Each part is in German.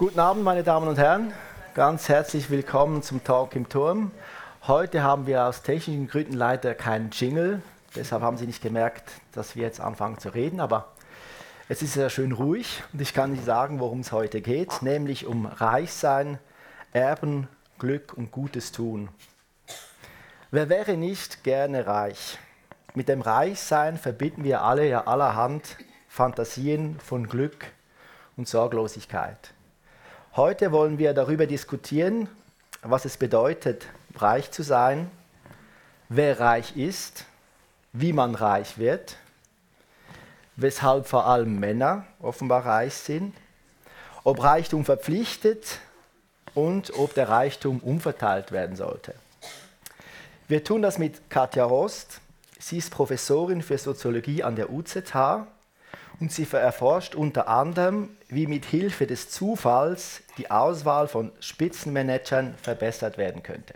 Guten Abend, meine Damen und Herren. Ganz herzlich willkommen zum Talk im Turm. Heute haben wir aus technischen Gründen leider keinen Jingle. Deshalb haben Sie nicht gemerkt, dass wir jetzt anfangen zu reden. Aber es ist sehr schön ruhig und ich kann Ihnen sagen, worum es heute geht, nämlich um Reichsein, Erben, Glück und Gutes tun. Wer wäre nicht gerne reich? Mit dem Reichsein verbinden wir alle ja allerhand Fantasien von Glück und Sorglosigkeit. Heute wollen wir darüber diskutieren, was es bedeutet, reich zu sein, wer reich ist, wie man reich wird, weshalb vor allem Männer offenbar reich sind, ob Reichtum verpflichtet und ob der Reichtum umverteilt werden sollte. Wir tun das mit Katja Rost. Sie ist Professorin für Soziologie an der UZH und sie erforscht unter anderem, wie mit Hilfe des Zufalls die Auswahl von Spitzenmanagern verbessert werden könnte.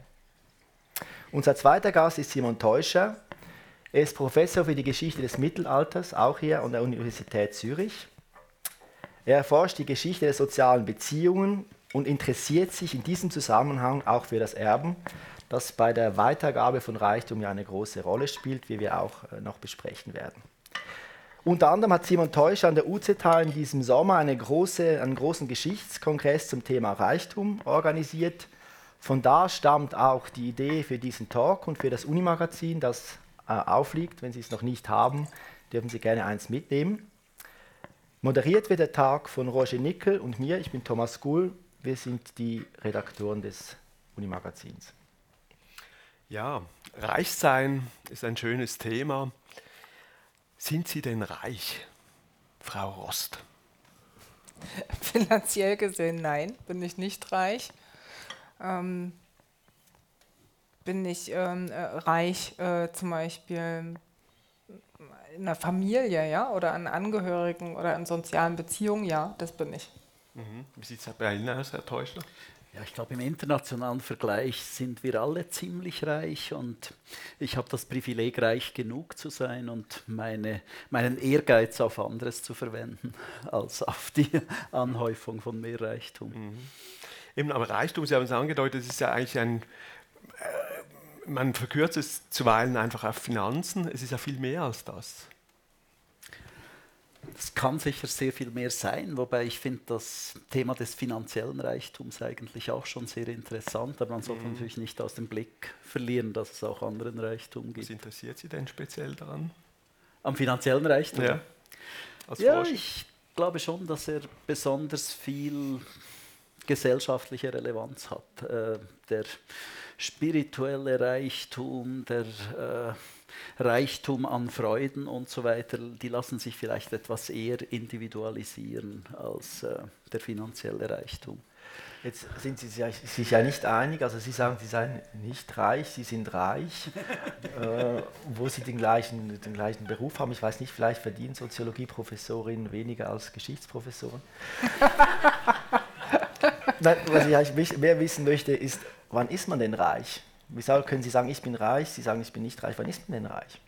Unser zweiter Gast ist Simon Teuscher. Er ist Professor für die Geschichte des Mittelalters, auch hier an der Universität Zürich. Er erforscht die Geschichte der sozialen Beziehungen und interessiert sich in diesem Zusammenhang auch für das Erben, das bei der Weitergabe von Reichtum ja eine große Rolle spielt, wie wir auch äh, noch besprechen werden. Unter anderem hat Simon Teusch an der UZH in diesem Sommer eine große, einen großen Geschichtskongress zum Thema Reichtum organisiert. Von da stammt auch die Idee für diesen Talk und für das Unimagazin, das äh, aufliegt. Wenn Sie es noch nicht haben, dürfen Sie gerne eins mitnehmen. Moderiert wird der Tag von Roger Nickel und mir. Ich bin Thomas Gull. Wir sind die Redaktoren des Unimagazins. Ja, Reichsein ist ein schönes Thema. Sind Sie denn reich, Frau Rost? Finanziell gesehen nein, bin ich nicht reich. Ähm, bin ich ähm, äh, reich äh, zum Beispiel in der Familie, ja, oder an Angehörigen oder in sozialen Beziehungen, ja, das bin ich. Mhm. Wie sieht es bei Ihnen aus, Herr Täuschler? Ja, ich glaube, im internationalen Vergleich sind wir alle ziemlich reich und ich habe das Privileg, reich genug zu sein und meine, meinen Ehrgeiz auf anderes zu verwenden, als auf die Anhäufung von mehr Reichtum. Mhm. Eben, aber Reichtum, Sie haben es angedeutet, ist ja eigentlich ein, äh, man verkürzt es zuweilen einfach auf Finanzen, es ist ja viel mehr als das. Es kann sicher sehr viel mehr sein, wobei ich finde das Thema des finanziellen Reichtums eigentlich auch schon sehr interessant, aber man sollte mhm. natürlich nicht aus dem Blick verlieren, dass es auch anderen Reichtum gibt. Was interessiert Sie denn speziell daran? Am finanziellen Reichtum? Ja, ja ich glaube schon, dass er besonders viel gesellschaftliche Relevanz hat. Äh, der spirituelle Reichtum, der äh, Reichtum an Freuden und so weiter, die lassen sich vielleicht etwas eher individualisieren als äh, der finanzielle Reichtum. Jetzt sind Sie sich ja nicht einig, also Sie sagen, Sie seien nicht reich, Sie sind reich, äh, wo Sie den gleichen, den gleichen Beruf haben. Ich weiß nicht, vielleicht verdienen Soziologieprofessorinnen weniger als Geschichtsprofessoren. Nein, was ich eigentlich mehr wissen möchte, ist, wann ist man denn reich? Wieso können Sie sagen, ich bin reich? Sie sagen, ich bin nicht reich. Wann ist man denn reich?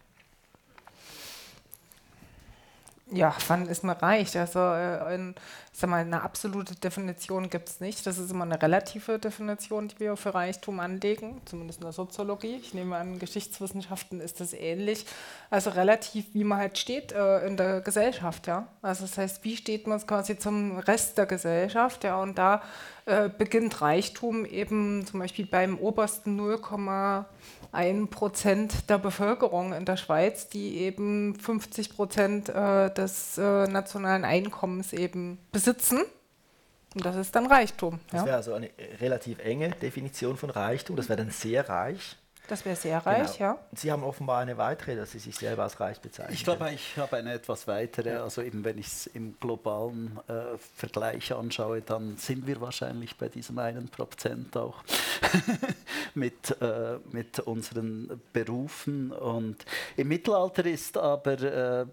Ja, wann ist man reich? Also äh, in, sag mal, eine absolute Definition gibt es nicht. Das ist immer eine relative Definition, die wir für Reichtum anlegen, zumindest in der Soziologie. Ich nehme an, in Geschichtswissenschaften ist das ähnlich. Also relativ, wie man halt steht äh, in der Gesellschaft. Ja? Also das heißt, wie steht man quasi zum Rest der Gesellschaft? Ja? Und da äh, beginnt Reichtum eben zum Beispiel beim obersten 0,1 Prozent der Bevölkerung in der Schweiz, die eben 50 Prozent äh, des äh, nationalen Einkommens eben besitzen. Und das ist dann Reichtum. Das wäre also eine relativ enge Definition von Reichtum. Das wäre dann sehr reich. Das wäre sehr reich, genau. ja. Sie haben offenbar eine weitere, dass Sie sich selber als reich bezeichnen. Ich glaube, ich habe eine etwas weitere. Ja. Also eben, wenn ich es im globalen äh, Vergleich anschaue, dann sind wir wahrscheinlich bei diesem einen Prozent auch mit, äh, mit unseren Berufen. Und im Mittelalter ist aber äh,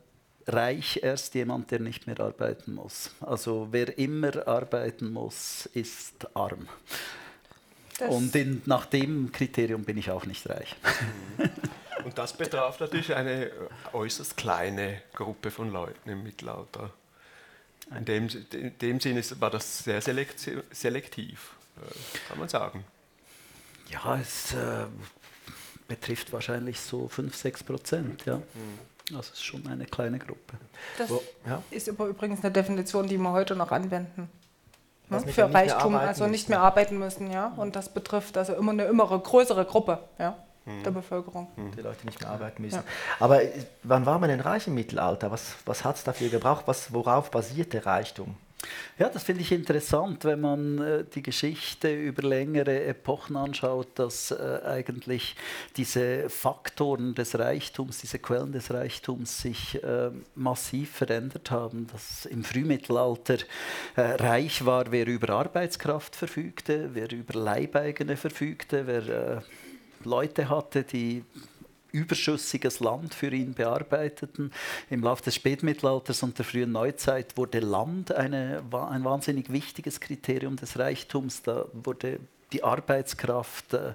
reich erst jemand, der nicht mehr arbeiten muss. Also wer immer arbeiten muss, ist arm. Das und in, nach dem Kriterium bin ich auch nicht reich. Mhm. Und das betraf natürlich eine äußerst kleine Gruppe von Leuten im Mittelalter. In dem, in dem Sinne war das sehr selektiv, äh, kann man sagen. Ja, es äh, betrifft wahrscheinlich so 5, 6 Prozent. Ja. Mhm. Also es ist schon eine kleine Gruppe. Das Wo, ja. ist aber übrigens eine Definition, die wir heute noch anwenden. Ne? Für Reichtum, also nicht mehr arbeiten müssen, ja. Und das betrifft also immer eine immer größere Gruppe, ja der mhm. Bevölkerung. Die Leute nicht mehr arbeiten müssen. Ja. Aber äh, wann war man denn reich im Mittelalter? Was, was hat es dafür gebraucht? Was, worauf basierte Reichtum? Ja, das finde ich interessant, wenn man äh, die Geschichte über längere Epochen anschaut, dass äh, eigentlich diese Faktoren des Reichtums, diese Quellen des Reichtums sich äh, massiv verändert haben. Dass im Frühmittelalter äh, reich war, wer über Arbeitskraft verfügte, wer über Leibeigene verfügte, wer äh, Leute hatte, die überschüssiges Land für ihn bearbeiteten. Im Laufe des Spätmittelalters und der frühen Neuzeit wurde Land eine, ein wahnsinnig wichtiges Kriterium des Reichtums. Da wurde die Arbeitskraft äh,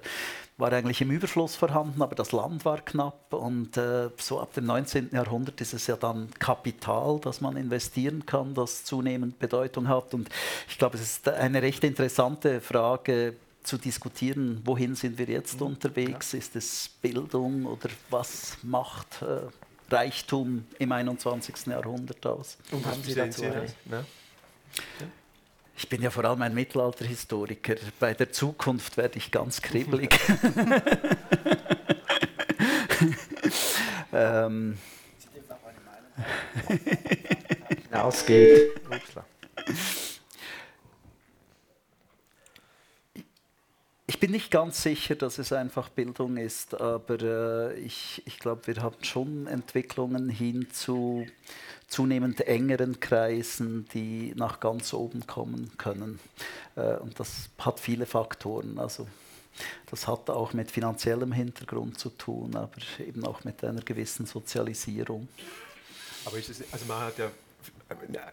war eigentlich im Überfluss vorhanden, aber das Land war knapp und äh, so ab dem 19. Jahrhundert ist es ja dann Kapital, das man investieren kann, das zunehmend Bedeutung hat und ich glaube, es ist eine recht interessante Frage, zu diskutieren, wohin sind wir jetzt mhm. unterwegs, ja. ist es Bildung oder was macht äh, Reichtum im 21. Jahrhundert aus? Und haben Sie dazu. Ja. Ich bin ja vor allem ein Mittelalterhistoriker. Bei der Zukunft werde ich ganz kribbelig. ähm. Hinausgeht. Ich bin nicht ganz sicher, dass es einfach Bildung ist, aber äh, ich, ich glaube, wir haben schon Entwicklungen hin zu zunehmend engeren Kreisen, die nach ganz oben kommen können. Äh, und das hat viele Faktoren. Also das hat auch mit finanziellem Hintergrund zu tun, aber eben auch mit einer gewissen Sozialisierung. Aber es, also man hat ja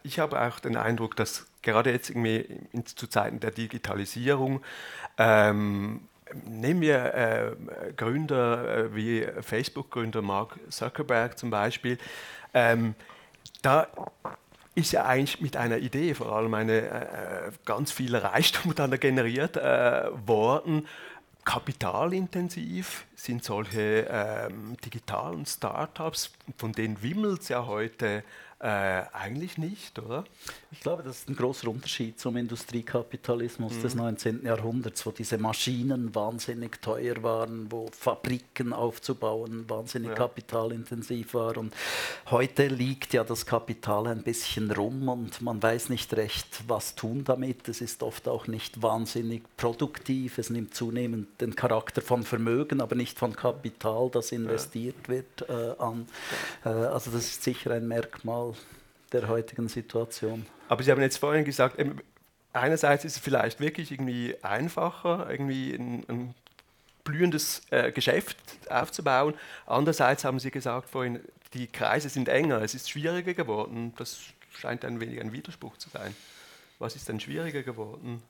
ich habe auch den Eindruck, dass gerade jetzt irgendwie zu Zeiten der Digitalisierung ähm, Nehmen wir äh, Gründer äh, wie Facebook-Gründer Mark Zuckerberg zum Beispiel. Ähm, da ist ja eigentlich mit einer Idee vor allem eine, äh, ganz viel Reichtum dann generiert äh, worden. Kapitalintensiv sind solche ähm, digitalen Startups, von denen wimmelt es ja heute äh, eigentlich nicht, oder? Ich glaube, das ist ein großer Unterschied zum Industriekapitalismus mhm. des 19. Jahrhunderts, wo diese Maschinen wahnsinnig teuer waren, wo Fabriken aufzubauen wahnsinnig ja. kapitalintensiv war. Und heute liegt ja das Kapital ein bisschen rum und man weiß nicht recht, was tun damit. Es ist oft auch nicht wahnsinnig produktiv. Es nimmt zunehmend den Charakter von Vermögen, aber nicht von Kapital, das investiert ja. wird, äh, an. Äh, also das ist sicher ein Merkmal der heutigen Situation. Aber Sie haben jetzt vorhin gesagt, einerseits ist es vielleicht wirklich irgendwie einfacher, irgendwie ein, ein blühendes äh, Geschäft aufzubauen. Andererseits haben Sie gesagt vorhin, die Kreise sind enger, es ist schwieriger geworden. Das scheint ein wenig ein Widerspruch zu sein. Was ist denn schwieriger geworden?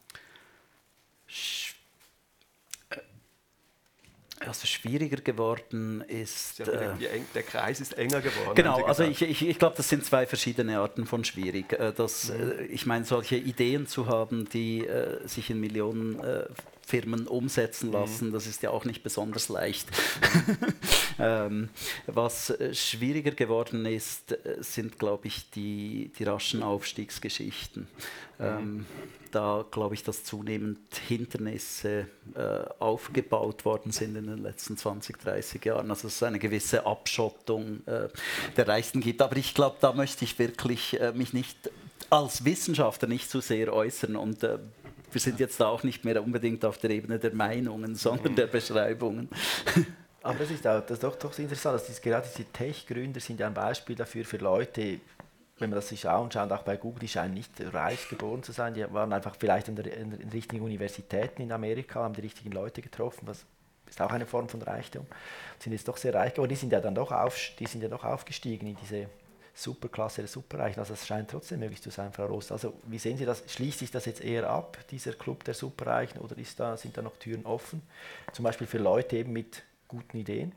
Also schwieriger geworden ist. Ja, äh, der Kreis ist enger geworden. Genau, also ich, ich, ich glaube, das sind zwei verschiedene Arten von schwierig. Äh, das, mhm. Äh, ich meine, solche Ideen zu haben, die sich in Millionen Firmen umsetzen lassen. Mhm. Das ist ja auch nicht besonders leicht. ähm, was äh, schwieriger geworden ist, äh, sind, glaube ich, die, die raschen Aufstiegsgeschichten. Mhm. Ähm, da glaube ich, dass zunehmend Hindernisse äh, aufgebaut worden sind in den letzten 20, 30 Jahren. Also es eine gewisse Abschottung äh, der Reichsten gibt. Aber ich glaube, da möchte ich wirklich äh, mich nicht als Wissenschaftler nicht zu sehr äußern und äh, wir sind jetzt auch nicht mehr unbedingt auf der Ebene der Meinungen, sondern mhm. der Beschreibungen. Aber das ist, auch, das ist doch, doch interessant, dass gerade diese Tech-Gründer sind ja ein Beispiel dafür für Leute, wenn man das sich anschaut, auch bei Google, die scheinen nicht reich geboren zu sein, die waren einfach vielleicht in, der, in, in richtigen Universitäten in Amerika, haben die richtigen Leute getroffen, was ist auch eine Form von Reichtum, sind jetzt doch sehr reich geworden, die sind ja dann doch, auf, die sind ja doch aufgestiegen in diese Superklasse der Superreichen. Also es scheint trotzdem möglich zu sein, Frau Rost. Also wie sehen Sie das? Schließt sich das jetzt eher ab, dieser Club der Superreichen, oder ist da, sind da noch Türen offen? Zum Beispiel für Leute eben mit guten Ideen?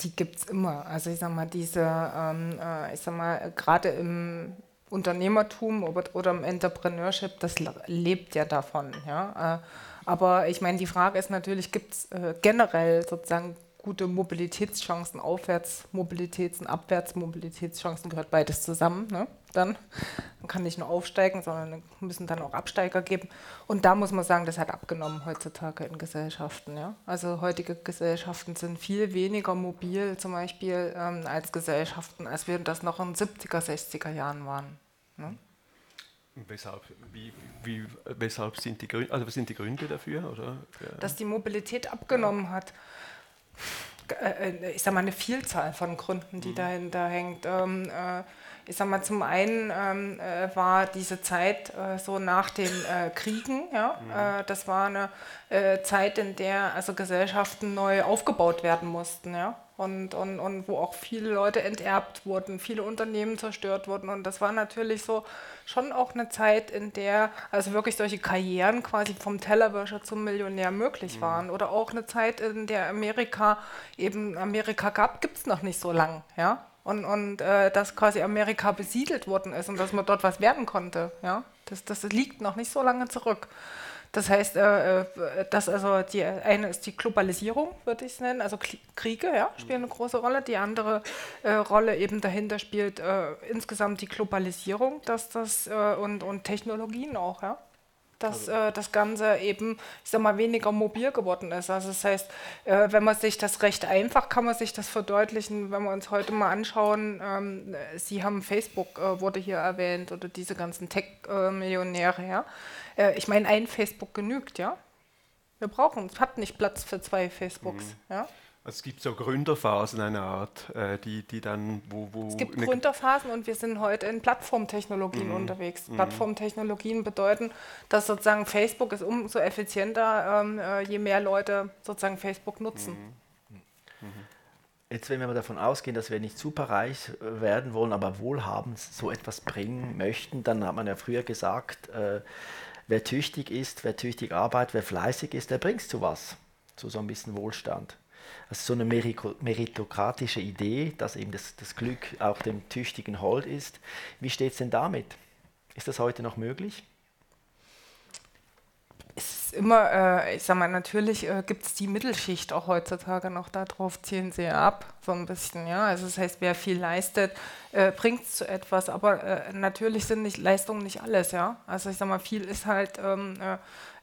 die gibt es immer. Also ich sag mal, diese, ähm, äh, ich sag mal, gerade im Unternehmertum oder, im Entrepreneurship, das lebt ja davon. Ja? Äh, aber ich meine, die Frage ist natürlich, gibt es äh, generell sozusagen gute Mobilitätschancen, Aufwärtsmobilitäts- und Abwärtsmobilitätschancen gehört beides zusammen. Ne? Dann man kann nicht nur aufsteigen, sondern müssen dann auch Absteiger geben. Und da muss man sagen, das hat abgenommen heutzutage in Gesellschaften. Ja? Also heutige Gesellschaften sind viel weniger mobil zum Beispiel ähm, als Gesellschaften, als wir das noch in den 70er, 60er Jahren waren. Ne? Weshalb, wie, wie, weshalb sind die Gründe, also was sind die Gründe dafür? Oder? Dass die Mobilität abgenommen hat. Äh, äh, ich sage mal, eine Vielzahl von Gründen, die mhm. dahinter hängt. Ähm, äh, ich sage mal, zum einen ähm, äh, war diese Zeit äh, so nach den äh, Kriegen, ja, mhm. das war eine Zeit, in der also Gesellschaften neu aufgebaut werden mussten, ja, und, und, und wo auch viele Leute enterbt wurden, viele Unternehmen zerstört wurden und das war natürlich so schon auch eine Zeit, in der also wirklich solche Karrieren quasi vom Tellerwäscher zum Millionär möglich mhm. waren. Oder auch eine Zeit, in der Amerika eben Amerika gab, gibt es noch nicht so lang, ja. Und, und äh, dass quasi Amerika besiedelt worden ist und dass man dort was werden konnte, ja. Das, das liegt noch nicht so lange zurück. Das heißt, äh, äh, dass also die eine ist die Globalisierung, würde ich es nennen, also Kriege ja, spielen eine große Rolle. Die andere äh, Rolle eben dahinter spielt äh, insgesamt die Globalisierung, dass das äh, und, und Technologien auch, ja dass also. äh, das Ganze eben, ich sag mal, weniger mobil geworden ist. Also das heißt, äh, wenn man sich das recht einfach, kann man sich das verdeutlichen, wenn wir uns heute mal anschauen, ähm, Sie haben Facebook, äh, wurde hier erwähnt, oder diese ganzen Tech-Millionäre, ja. Äh, ich meine, ein Facebook genügt, ja. Wir brauchen, es hat nicht Platz für zwei Facebooks, mhm. ja. Also es gibt so Gründerphasen einer Art, äh, die, die dann, wo, wo Es gibt Gründerphasen und wir sind heute in Plattformtechnologien mhm. unterwegs. Mhm. Plattformtechnologien bedeuten, dass sozusagen Facebook ist umso effizienter, ähm, äh, je mehr Leute sozusagen Facebook nutzen. Mhm. mhm. Jetzt, wenn wir mal davon ausgehen, dass wir nicht superreich werden wollen, aber wohlhabend so etwas bringen möchten, dann hat man ja früher gesagt, äh, wer tüchtig ist, wer tüchtig arbeitet, wer fleißig ist, der bringt zu was, zu so ein bisschen Wohlstand. Also so eine meritokratische Idee, dass eben das, das Glück auch dem Tüchtigen hold ist. Wie steht es denn damit? Ist das heute noch möglich? Es ist immer, äh, ich sag mal, natürlich äh, gibt es die Mittelschicht auch heutzutage noch, darauf zielen sie ab, so ein bisschen, ja. Also das heißt, wer viel leistet, äh, bringt es zu etwas, aber äh, natürlich sind nicht Leistungen nicht alles, ja. Also ich sag mal, viel ist halt ähm,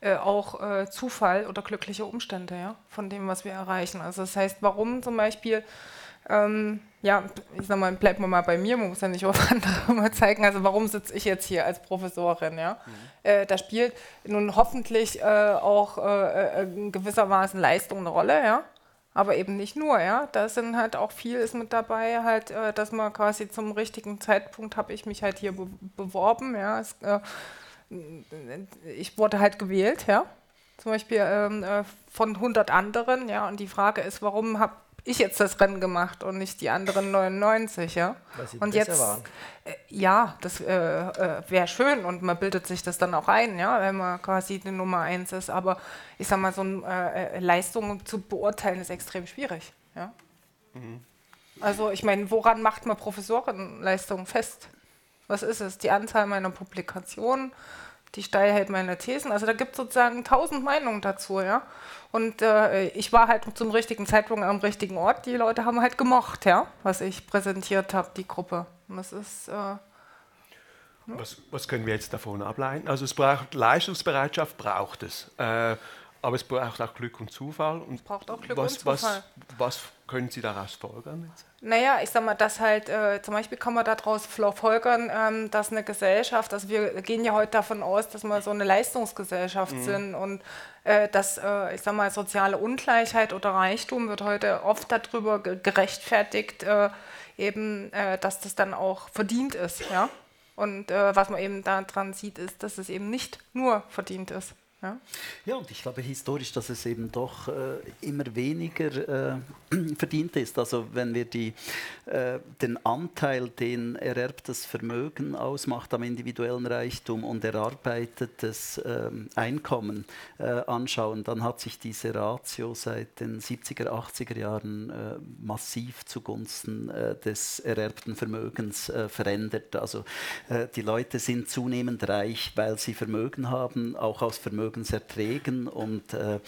äh, auch äh, Zufall oder glückliche Umstände, ja, von dem, was wir erreichen. Also das heißt, warum zum Beispiel, ähm, ja, ich sag mal, bleibt man mal bei mir, man muss ja nicht auf andere mal zeigen, also warum sitze ich jetzt hier als Professorin, ja? Mhm. Äh, da spielt nun hoffentlich äh, auch äh, gewissermaßen Leistung eine Rolle, ja, aber eben nicht nur, ja. Da sind halt auch viel ist mit dabei, halt, äh, dass man quasi zum richtigen Zeitpunkt habe ich mich halt hier be beworben, ja. Es, äh, ich wurde halt gewählt, ja, zum Beispiel ähm, äh, von 100 anderen, ja, und die Frage ist, warum habe ich jetzt das Rennen gemacht und nicht die anderen 99, ja? Weil sie und jetzt, waren. Äh, ja, das äh, äh, wäre schön und man bildet sich das dann auch ein, ja, wenn man quasi die Nummer 1 ist, aber ich sag mal, so eine äh, Leistung zu beurteilen ist extrem schwierig, ja. Mhm. Also ich meine, woran macht man Professorenleistung fest? Was ist es? Die Anzahl meiner Publikationen, die Steilheit meiner Thesen. Also da gibt es sozusagen tausend Meinungen dazu, ja. Und äh, ich war halt zum richtigen Zeitpunkt am richtigen Ort. Die Leute haben halt gemocht, ja, was ich präsentiert habe, die Gruppe. Und das ist. Äh, was, was, können wir jetzt davon ableiten? Also es braucht Leistungsbereitschaft, braucht es. Äh, aber es braucht auch Glück und Zufall. Und es braucht auch Glück was, und Zufall. Was, was können Sie daraus folgern? Jetzt? Naja, ich sag mal, dass halt, äh, zum Beispiel kann man daraus folgern, ähm, dass eine Gesellschaft, also wir gehen ja heute davon aus, dass wir so eine Leistungsgesellschaft mhm. sind und äh, dass, äh, ich sag mal, soziale Ungleichheit oder Reichtum wird heute oft darüber gerechtfertigt, äh, eben, äh, dass das dann auch verdient ist, ja. Und äh, was man eben daran sieht, ist, dass es eben nicht nur verdient ist. Ja? ja, und ich glaube historisch, dass es eben doch äh, immer weniger äh, verdient ist. Also wenn wir die, äh, den Anteil, den ererbtes Vermögen ausmacht am individuellen Reichtum und erarbeitetes ähm, Einkommen äh, anschauen, dann hat sich diese Ratio seit den 70er, 80er Jahren äh, massiv zugunsten äh, des ererbten Vermögens verändert. Also die Leute sind zunehmend reich, weil sie Vermögen haben, auch aus Vermögen Vermögenserträgen und äh,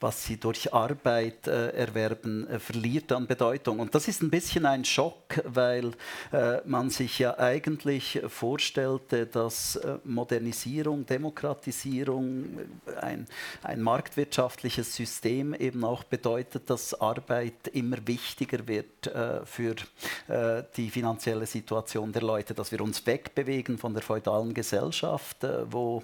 was sie durch Arbeit äh, erwerben, äh, verliert an Bedeutung. Und das ist ein bisschen ein Schock, weil äh, man sich ja eigentlich vorstellte, dass äh, Modernisierung, Demokratisierung, äh, ein, ein marktwirtschaftliches System eben auch bedeutet, dass Arbeit immer wichtiger wird äh, für die finanzielle Situation der Leute, dass wir uns wegbewegen von der feudalen Gesellschaft, wo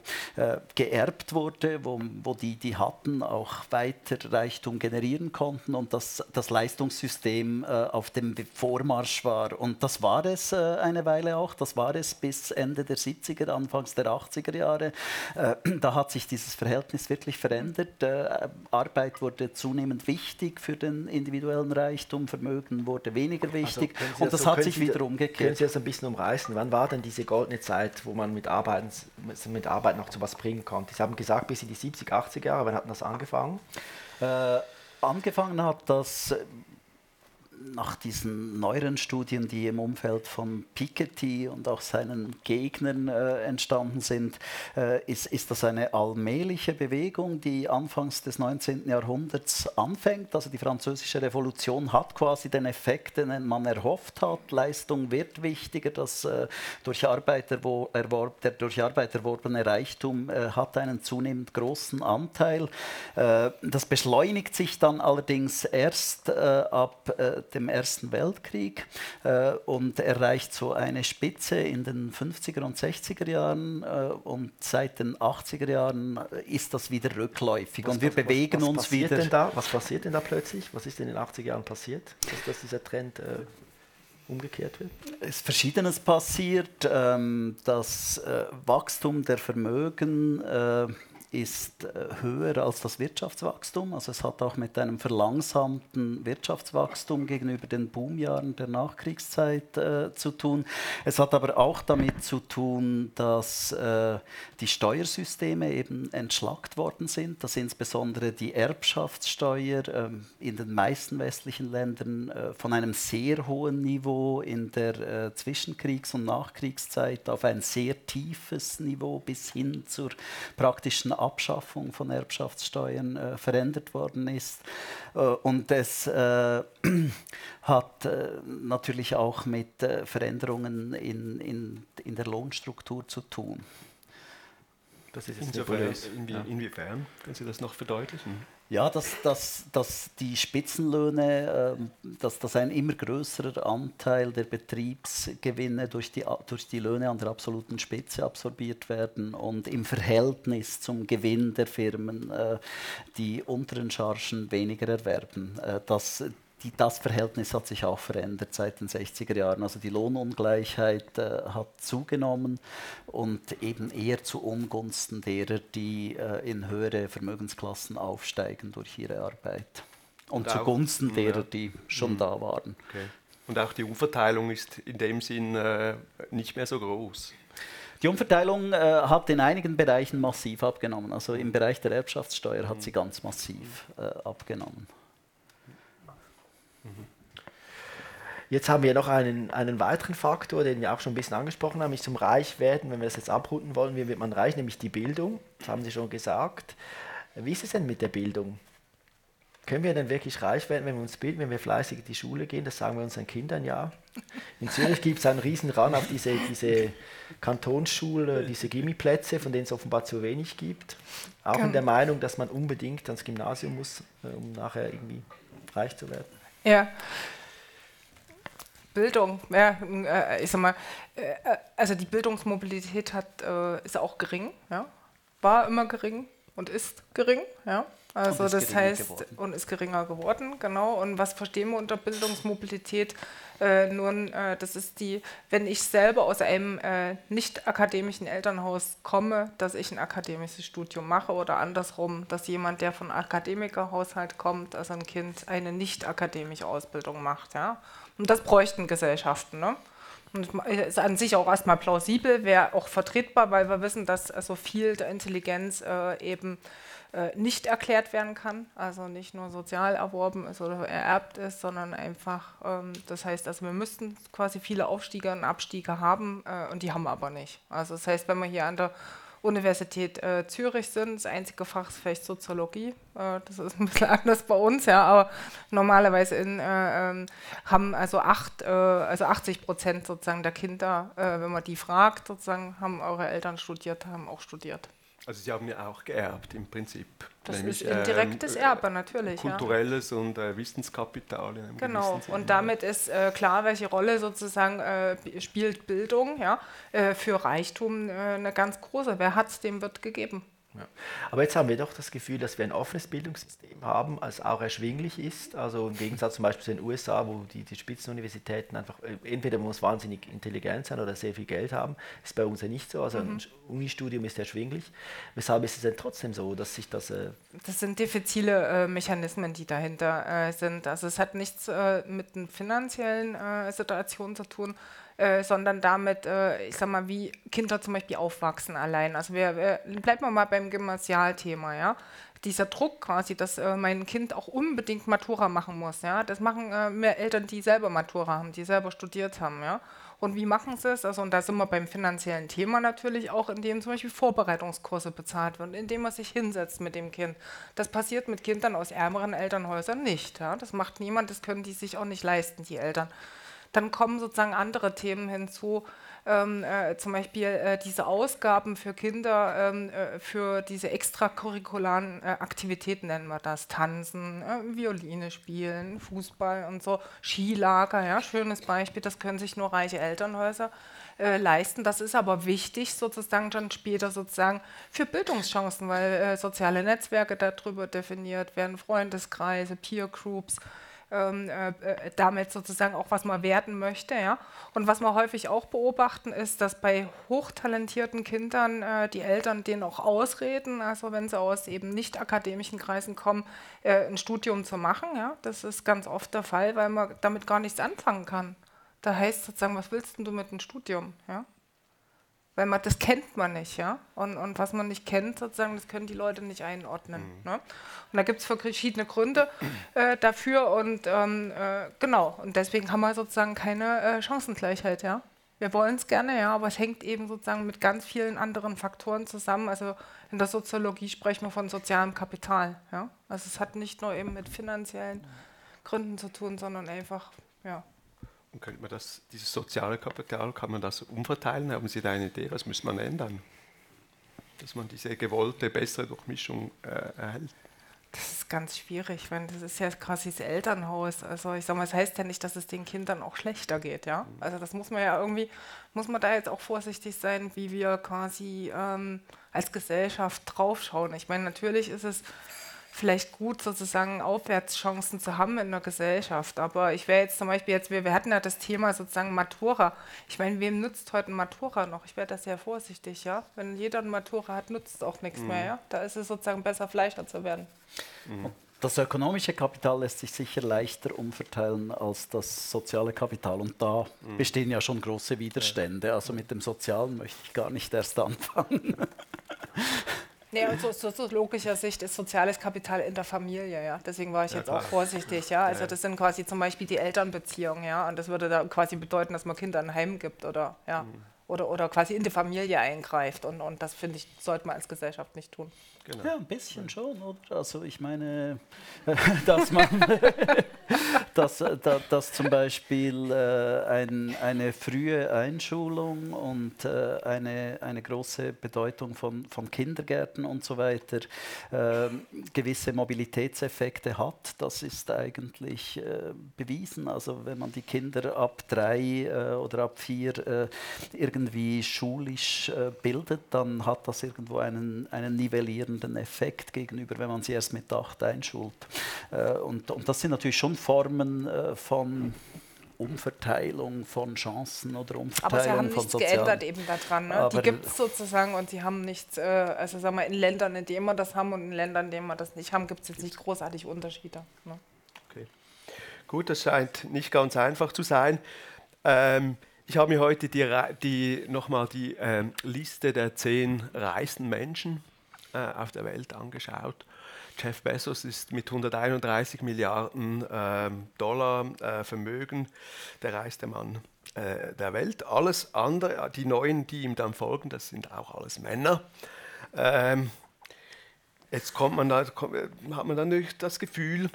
geerbt wurde, wo, wo die, die hatten, auch weiter weiter Reichtum generieren konnten und dass das Leistungssystem äh, auf dem Vormarsch war. Und das war es äh, eine Weile auch, das war es bis Ende der 70er, Anfangs der 80er Jahre. Äh, da hat sich dieses Verhältnis wirklich verändert. Äh, Arbeit wurde zunehmend wichtig für den individuellen Reichtum, Vermögen wurde weniger also wichtig also und das so, hat sich wieder umgekehrt. Können Sie das ein bisschen umreißen? Wann war denn diese goldene Zeit, wo man mit Arbeit, mit Arbeit noch zu was bringen konnte? Sie haben gesagt, bis in die 70er, 80er Jahre, wann hat das angefangen? Äh, angefangen hat das nach diesen neueren Studien, die im Umfeld von Piketty und auch seinen Gegnern äh, entstanden sind, äh, ist, ist das eine allmähliche Bewegung, die anfangs des 19. Jahrhunderts anfängt. Also die französische Revolution hat quasi den Effekt, den man erhofft hat. Leistung wird wichtiger, das äh, durch Arbeit erworb, der durch Arbeit erworbene Reichtum äh, hat einen zunehmend großen Anteil. Äh, das beschleunigt sich dann allerdings erst äh, ab dem Ersten Weltkrieg äh, und erreicht so eine Spitze in den 50er und 60er Jahren äh, und seit den 80er Jahren ist das wieder rückläufig was, und wir was, bewegen was, uns wieder. Da? Was passiert denn da plötzlich? Was ist in den 80er Jahren passiert, dass, dass dieser Trend äh, umgekehrt wird? Es ist Verschiedenes passiert. Ähm, das äh, Wachstum der Vermögen äh, ist äh, höher als das Wirtschaftswachstum. Also es hat auch mit einem verlangsamten Wirtschaftswachstum gegenüber den Boomjahren der Nachkriegszeit äh, zu tun. Es hat aber auch damit zu tun, dass äh, die Steuersysteme eben entschlackt worden sind, dass insbesondere die Erbschaftssteuer äh, in den meisten westlichen Ländern äh, von einem sehr hohen Niveau in der äh, Zwischenkriegs- und Nachkriegszeit auf ein sehr tiefes Niveau bis hin zur praktischen Abschaffung von Erbschaftssteuern äh, verändert worden ist. Äh, und es äh, hat äh, natürlich auch mit äh, Veränderungen in, in, in der Lohnstruktur zu tun. Das ist jetzt Insofern, inwie, inwiefern? Können Sie das noch verdeutlichen? Ja, dass, dass, dass die Spitzenlöhne, äh, dass, dass ein immer größerer Anteil der Betriebsgewinne durch die, durch die Löhne an der absoluten Spitze absorbiert werden und im Verhältnis zum Gewinn der Firmen äh, die unteren Chargen weniger erwerben. Äh, dass die, das Verhältnis hat sich auch verändert seit den 60er Jahren. Also die Lohnungleichheit äh, hat zugenommen und eben eher zu Ungunsten derer, die äh, in höhere Vermögensklassen aufsteigen durch ihre Arbeit. Und, und zugunsten auch, derer, die schon mhm. da waren. Okay. Und auch die Umverteilung ist in dem Sinn äh, nicht mehr so groß. Die Umverteilung äh, hat in einigen Bereichen massiv abgenommen. Also im Bereich der Erbschaftssteuer hat mhm. sie ganz massiv äh, abgenommen. Jetzt haben wir noch einen, einen weiteren Faktor, den wir auch schon ein bisschen angesprochen haben, nämlich zum Reichwerden, wenn wir das jetzt abrunden wollen, wie wird man reich, nämlich die Bildung. Das haben Sie schon gesagt. Wie ist es denn mit der Bildung? Können wir denn wirklich reich werden, wenn wir uns bilden, wenn wir fleißig in die Schule gehen? Das sagen wir unseren Kindern ja. In Zürich gibt es einen riesen Ran auf diese, diese Kantonsschule, diese Gimmiplätze, von denen es offenbar zu wenig gibt. Auch in der Meinung, dass man unbedingt ans Gymnasium muss, äh, um nachher irgendwie reich zu werden. Ja, Bildung, ja, äh, ich sag mal, äh, also die Bildungsmobilität hat, äh, ist auch gering, ja, war immer gering, und ist gering. Ja? Also das heißt, geworden. und ist geringer geworden, genau. Und was verstehen wir unter Bildungsmobilität? Äh, nun, äh, das ist die, wenn ich selber aus einem äh, nicht akademischen Elternhaus komme, dass ich ein akademisches Studium mache oder andersrum, dass jemand, der von Akademikerhaushalt kommt, also ein Kind, eine nicht akademische Ausbildung macht. Ja? Und das bräuchten Gesellschaften. Ne? Und es ist an sich auch erstmal plausibel, wäre auch vertretbar, weil wir wissen, dass also viel der Intelligenz äh, eben äh, nicht erklärt werden kann, also nicht nur sozial erworben ist oder ererbt ist, sondern einfach, ähm, das heißt, also wir müssten quasi viele Aufstiege und Abstiege haben äh, und die haben wir aber nicht. Also das heißt, wenn wir hier an der Universität äh, Zürich sind, das einzige Fach ist vielleicht Soziologie, äh, das ist ein bisschen anders bei uns, ja, aber normalerweise in, äh, ähm, haben also, acht, äh, also 80 Prozent sozusagen der Kinder, wenn man die fragt, sozusagen, haben eure Eltern studiert, haben auch studiert. Also Sie haben ja auch geerbt im Prinzip. Das nämlich, ist indirektes ähm, Erbe natürlich. Kulturelles ja. und äh, Wissenskapital. In einem genau, und damit ist äh, klar, welche Rolle sozusagen äh, spielt Bildung ja, äh, für Reichtum äh, eine ganz große. Wer hat es, dem wird gegeben. Ja. Aber jetzt haben wir doch das Gefühl, dass wir ein offenes Bildungssystem haben, das auch erschwinglich ist. Also im Gegensatz zum Beispiel zu den USA, wo die, die Spitzenuniversitäten einfach, äh, entweder muss wahnsinnig intelligent sein oder sehr viel Geld haben, ist bei uns ja nicht so. Also mhm. ein Unistudium ist erschwinglich. Weshalb ist es denn trotzdem so, dass sich das... Äh das sind diffizile äh, Mechanismen, die dahinter äh, sind. Also es hat nichts äh, mit den finanziellen äh, Situationen zu tun, äh, sondern damit, äh, ich sag mal, wie Kinder zum Beispiel aufwachsen allein. Also wir, wir bleiben wir mal beim Gymnasialthema, ja. Dieser Druck quasi, dass äh, mein Kind auch unbedingt Matura machen muss, ja. Das machen äh, mehr Eltern, die selber Matura haben, die selber studiert haben, ja. Und wie machen sie es? Also, und da sind wir beim finanziellen Thema natürlich auch, indem zum Beispiel Vorbereitungskurse bezahlt werden, indem man sich hinsetzt mit dem Kind. Das passiert mit Kindern aus ärmeren Elternhäusern nicht. Ja? Das macht niemand, das können die sich auch nicht leisten, die Eltern. Dann kommen sozusagen andere Themen hinzu, ähm, äh, zum Beispiel äh, diese Ausgaben für Kinder, ähm, äh, für diese extracurricularen äh, Aktivitäten nennen wir das, Tanzen, äh, Violine spielen, Fußball und so, Skilager, ja, schönes Beispiel, das können sich nur reiche Elternhäuser äh, leisten. Das ist aber wichtig sozusagen dann später sozusagen für Bildungschancen, weil soziale Netzwerke darüber definiert werden, Freundeskreise, Peer Groups, ähm, äh, äh, damit sozusagen auch was man werden möchte. Ja? Und was wir häufig auch beobachten, ist, dass bei hochtalentierten Kindern äh, die Eltern denen auch ausreden, also wenn sie aus eben nicht akademischen Kreisen kommen, äh, ein Studium zu machen. Ja? Das ist ganz oft der Fall, weil man damit gar nichts anfangen kann. Da heißt sozusagen, was willst du mit einem Studium? Ja? Weil man, das kennt man nicht, ja. Und, und was man nicht kennt, sozusagen, das können die Leute nicht einordnen. Mhm. Ne? Und da gibt es verschiedene Gründe äh, dafür und ähm, äh, genau, und deswegen haben wir sozusagen keine äh, Chancengleichheit, ja. Wir wollen es gerne, ja, aber es hängt eben sozusagen mit ganz vielen anderen Faktoren zusammen. Also in der Soziologie sprechen wir von sozialem Kapital, ja. Also es hat nicht nur eben mit finanziellen Gründen zu tun, sondern einfach, ja. Und könnte man das, dieses soziale Kapital, kann man das umverteilen? Haben Sie da eine Idee? Was muss man ändern? Dass man diese gewollte, bessere Durchmischung äh, erhält? Das ist ganz schwierig, weil das ist ja quasi das Elternhaus. Also ich sage mal, es das heißt ja nicht, dass es den Kindern auch schlechter geht, ja. Mhm. Also das muss man ja irgendwie, muss man da jetzt auch vorsichtig sein, wie wir quasi ähm, als Gesellschaft draufschauen. Ich meine, natürlich ist es vielleicht gut, sozusagen Aufwärtschancen zu haben in der Gesellschaft. Aber ich wäre jetzt zum Beispiel jetzt, wir, wir hatten ja das Thema sozusagen Matura. Ich meine, wem nützt heute ein Matura noch? Ich wäre da sehr vorsichtig, ja. Wenn jeder ein Matura hat, nützt es auch nichts mhm. mehr, ja. Da ist es sozusagen besser, Fleischer zu werden. Mhm. Das ökonomische Kapital lässt sich sicher leichter umverteilen als das soziale Kapital. Und da mhm. bestehen ja schon große Widerstände. Also mit dem Sozialen möchte ich gar nicht erst anfangen. Nee, und so, so, so logischer Sicht ist soziales Kapital in der Familie, ja. Deswegen war ich ja, jetzt klar. auch vorsichtig, ja. Also das sind quasi zum Beispiel die Elternbeziehungen, ja. Und das würde da quasi bedeuten, dass man Kindern ein Heim gibt oder ja. Mhm. Oder, oder quasi in die Familie eingreift. Und, und das finde ich, sollte man als Gesellschaft nicht tun. Genau. Ja, ein bisschen schon, oder? Also ich meine, dass man, dass, äh, dass zum Beispiel äh, ein, eine frühe Einschulung und äh, eine, eine große Bedeutung von, von Kindergärten und so weiter äh, gewisse Mobilitätseffekte hat. Das ist eigentlich äh, bewiesen. Also wenn man die Kinder ab drei äh, oder ab vier irgendwie schulisch bildet, dann hat das irgendwo einen, einen nivellierenden Effekt gegenüber, wenn man sie erst mit acht einschult. und, und das sind natürlich schon Formen äh, von Umverteilung von Chancen oder Umverteilung Aber sie haben nichts geändert eben daran. Ne? Die gibt es sozusagen und sie haben nichts, äh, also sagen wir in Ländern, in denen wir das haben und in Ländern, in denen wir das nicht haben, gibt es jetzt nicht großartig Unterschiede. Ne? Okay. Gut, das scheint nicht ganz einfach zu sein. Ähm, ich habe mir heute die, die, nochmal die ähm, Liste der zehn reichsten Menschen äh, auf der Welt angeschaut. Jeff Bezos ist mit 131 Milliarden äh, Dollar äh, Vermögen der reichste Mann äh, der Welt. Alles andere, die neuen, die ihm dann folgen, das sind auch alles Männer. Ähm, jetzt kommt man da, kommt, hat man dann das Gefühl,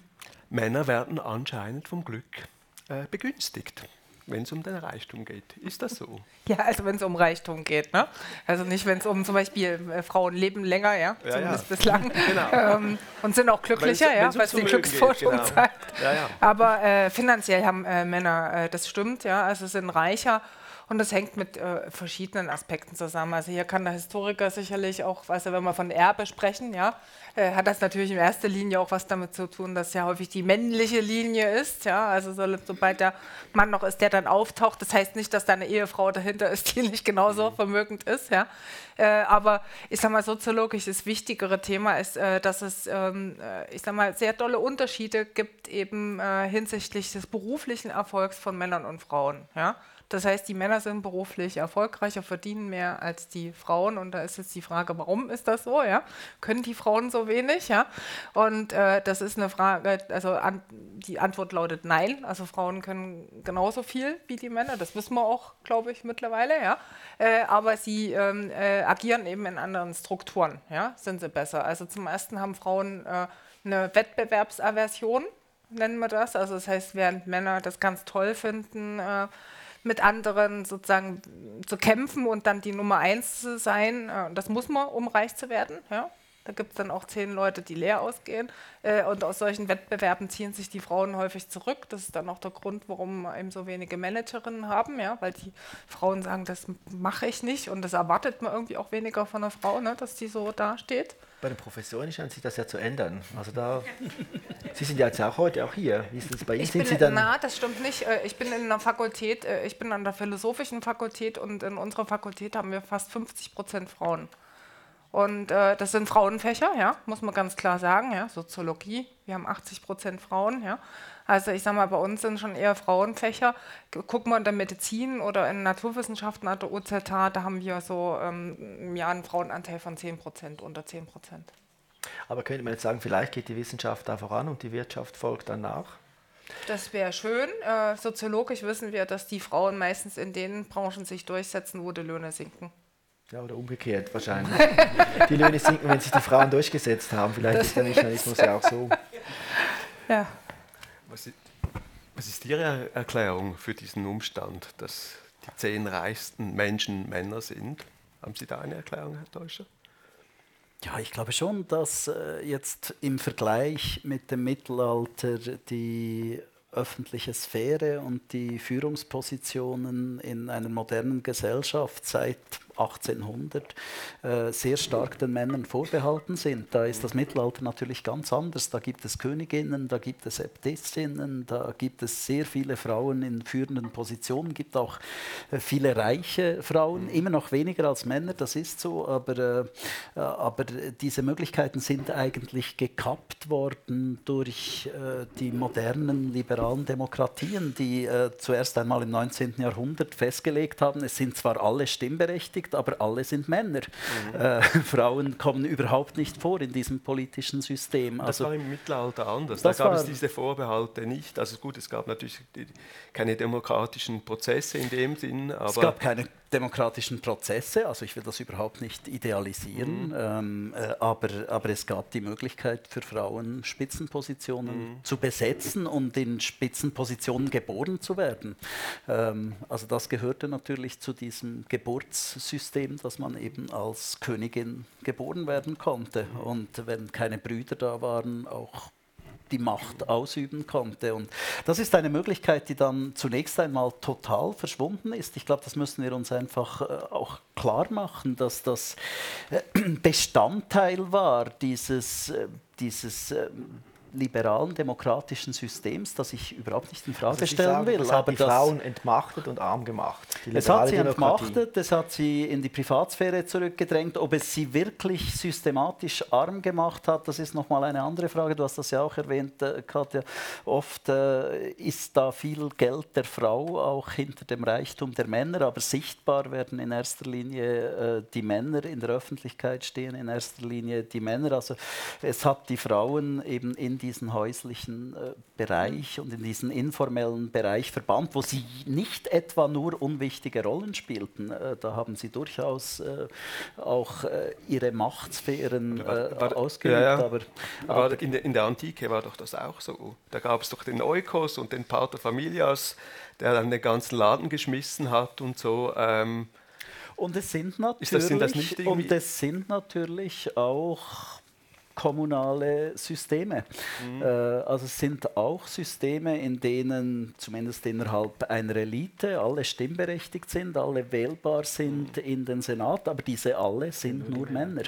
Männer werden anscheinend vom Glück äh, begünstigt wenn es um den Reichtum geht. Ist das so? Ja, also wenn es um Reichtum geht. Ne? Also nicht, wenn es um zum Beispiel äh, Frauen leben länger, ja, ja zumindest ja. bislang. genau. ähm, und sind auch glücklicher, wenn's, ja, was die Glücksforschung genau. zeigt. Ja, Aber äh, finanziell haben äh, Männer, äh, das stimmt, ja, also sind reicher und das hängt mit äh, verschiedenen Aspekten zusammen. Also hier kann der Historiker sicherlich auch, also wenn wir von Erbe sprechen, ja, äh, hat das natürlich in erster Linie auch was damit zu tun, dass ja häufig die männliche Linie ist. Ja, also so, sobald der Mann noch ist, der dann auftaucht. Das heißt nicht, dass da eine Ehefrau dahinter ist, die nicht genauso mhm. vermögend ist. Ja. Äh, aber ich sage mal, soziologisch das wichtigere Thema ist, äh, dass es, ähm, äh, ich sage mal, sehr tolle Unterschiede gibt eben äh, hinsichtlich des beruflichen Erfolgs von Männern und Frauen. Ja. Das heißt, die Männer sind beruflich erfolgreicher, verdienen mehr als die Frauen. Und da ist jetzt die Frage, warum ist das so? Ja? Können die Frauen so wenig? Ja? Und äh, das ist eine Frage, also an, die Antwort lautet nein. Also Frauen können genauso viel wie die Männer. Das wissen wir auch, glaube ich, mittlerweile. Ja? Äh, aber sie ähm, äh, agieren eben in anderen Strukturen. Ja? Sind sie besser? Also zum ersten haben Frauen äh, eine Wettbewerbsaversion nennen wir das. Also das heißt, während Männer das ganz toll finden, äh, mit anderen sozusagen zu kämpfen und dann die Nummer eins zu sein. Äh, das muss man, um reich zu werden. Ja? Da gibt es dann auch zehn Leute, die leer ausgehen. Äh, und aus solchen Wettbewerben ziehen sich die Frauen häufig zurück. Das ist dann auch der Grund, warum wir eben so wenige Managerinnen haben, ja? weil die Frauen sagen, das mache ich nicht. Und das erwartet man irgendwie auch weniger von einer Frau, ne? dass die so dasteht. Bei den Professoren scheint sich das ja zu ändern. Also da, Sie sind ja jetzt auch heute auch hier. Wie ist das bei Ihnen? Ich sind bin, Sie dann na, das stimmt nicht. Äh, ich bin in einer Fakultät, äh, ich bin an der philosophischen Fakultät und in unserer Fakultät haben wir fast 50 Prozent Frauen. Und äh, das sind Frauenfächer, ja, muss man ganz klar sagen, ja, Soziologie, wir haben 80 Prozent Frauen, ja. Also ich sage mal, bei uns sind schon eher Frauenfächer. Gucken wir in der Medizin oder in Naturwissenschaften an der OZH, da haben wir so ähm, Jahr einen Frauenanteil von 10 Prozent, unter 10 Prozent. Aber könnte man jetzt sagen, vielleicht geht die Wissenschaft da voran und die Wirtschaft folgt danach? Das wäre schön. Äh, soziologisch wissen wir, dass die Frauen meistens in den Branchen sich durchsetzen, wo die Löhne sinken. Ja, oder umgekehrt wahrscheinlich. die Löhne sinken, wenn sich die Frauen durchgesetzt haben. Vielleicht das ist der Mechanismus ja auch so. Ja. Was ist, was ist Ihre Erklärung für diesen Umstand, dass die zehn reichsten Menschen Männer sind? Haben Sie da eine Erklärung, Herr Teuscher? Ja, ich glaube schon, dass äh, jetzt im Vergleich mit dem Mittelalter die öffentliche Sphäre und die Führungspositionen in einer modernen Gesellschaft seit 1800 äh, sehr stark den Männern vorbehalten sind. Da ist das Mittelalter natürlich ganz anders. Da gibt es Königinnen, da gibt es Äbtissinnen, da gibt es sehr viele Frauen in führenden Positionen, gibt auch äh, viele reiche Frauen, mhm. immer noch weniger als Männer, das ist so, aber, äh, aber diese Möglichkeiten sind eigentlich gekappt worden durch äh, die modernen liberalen Demokratien, die äh, zuerst einmal im 19. Jahrhundert festgelegt haben, es sind zwar alle stimmberechtigt, gleichberechtigt, aber alle sind Männer. Mhm. Äh, Frauen kommen überhaupt nicht vor in diesem politischen System. Das also, war im Mittelalter anders. Da gab es diese Vorbehalte nicht. Also gut, es gab natürlich keine demokratischen Prozesse in dem Sinn. es gab keine demokratischen Prozesse, also ich will das überhaupt nicht idealisieren, mhm. ähm, äh, aber, aber es gab die Möglichkeit für Frauen Spitzenpositionen mhm. zu besetzen und in Spitzenpositionen geboren zu werden. Ähm, also das gehörte natürlich zu diesem Geburtssystem, dass man eben als Königin geboren werden konnte und wenn keine Brüder da waren, auch die Macht ausüben konnte. Und das ist eine Möglichkeit, die dann zunächst einmal total verschwunden ist. Ich glaube, das müssen wir uns einfach äh, auch klar machen, dass das äh, Bestandteil war dieses, äh, dieses ähm, liberalen demokratischen Systems, das ich überhaupt nicht in Frage also stellen sagen, will. Das hat die Frauen entmachtet und arm gemacht. Es hat sie entmachtet, es hat sie in die Privatsphäre zurückgedrängt. Ob es sie wirklich systematisch arm gemacht hat, das ist nochmal eine andere Frage. Du hast das ja auch erwähnt, äh, Katja. Oft äh, ist da viel Geld der Frau auch hinter dem Reichtum der Männer, aber sichtbar werden in erster Linie äh, die Männer, in der Öffentlichkeit stehen in erster Linie die Männer. Also es hat die Frauen eben in diesen häuslichen äh, Bereich und in diesen informellen Bereich verbannt, wo sie nicht etwa nur unwichtige Rollen spielten. Äh, da haben sie durchaus äh, auch äh, ihre Machtsphären äh, ausgeübt. Ja, ja. Aber, aber in, der, in, der, Antike war doch das auch so. Da gab es doch den Eukos und den Pater Familias, der dann den ganzen Laden geschmissen hat und so. Ähm, und es sind natürlich, das, das und es sind natürlich auch kommunale Systeme. Mhm. Äh, also es sind auch Systeme, in denen zumindest innerhalb einer Elite alle stimmberechtigt sind, alle wählbar sind mhm. in den Senat, aber diese alle sind nur Männer.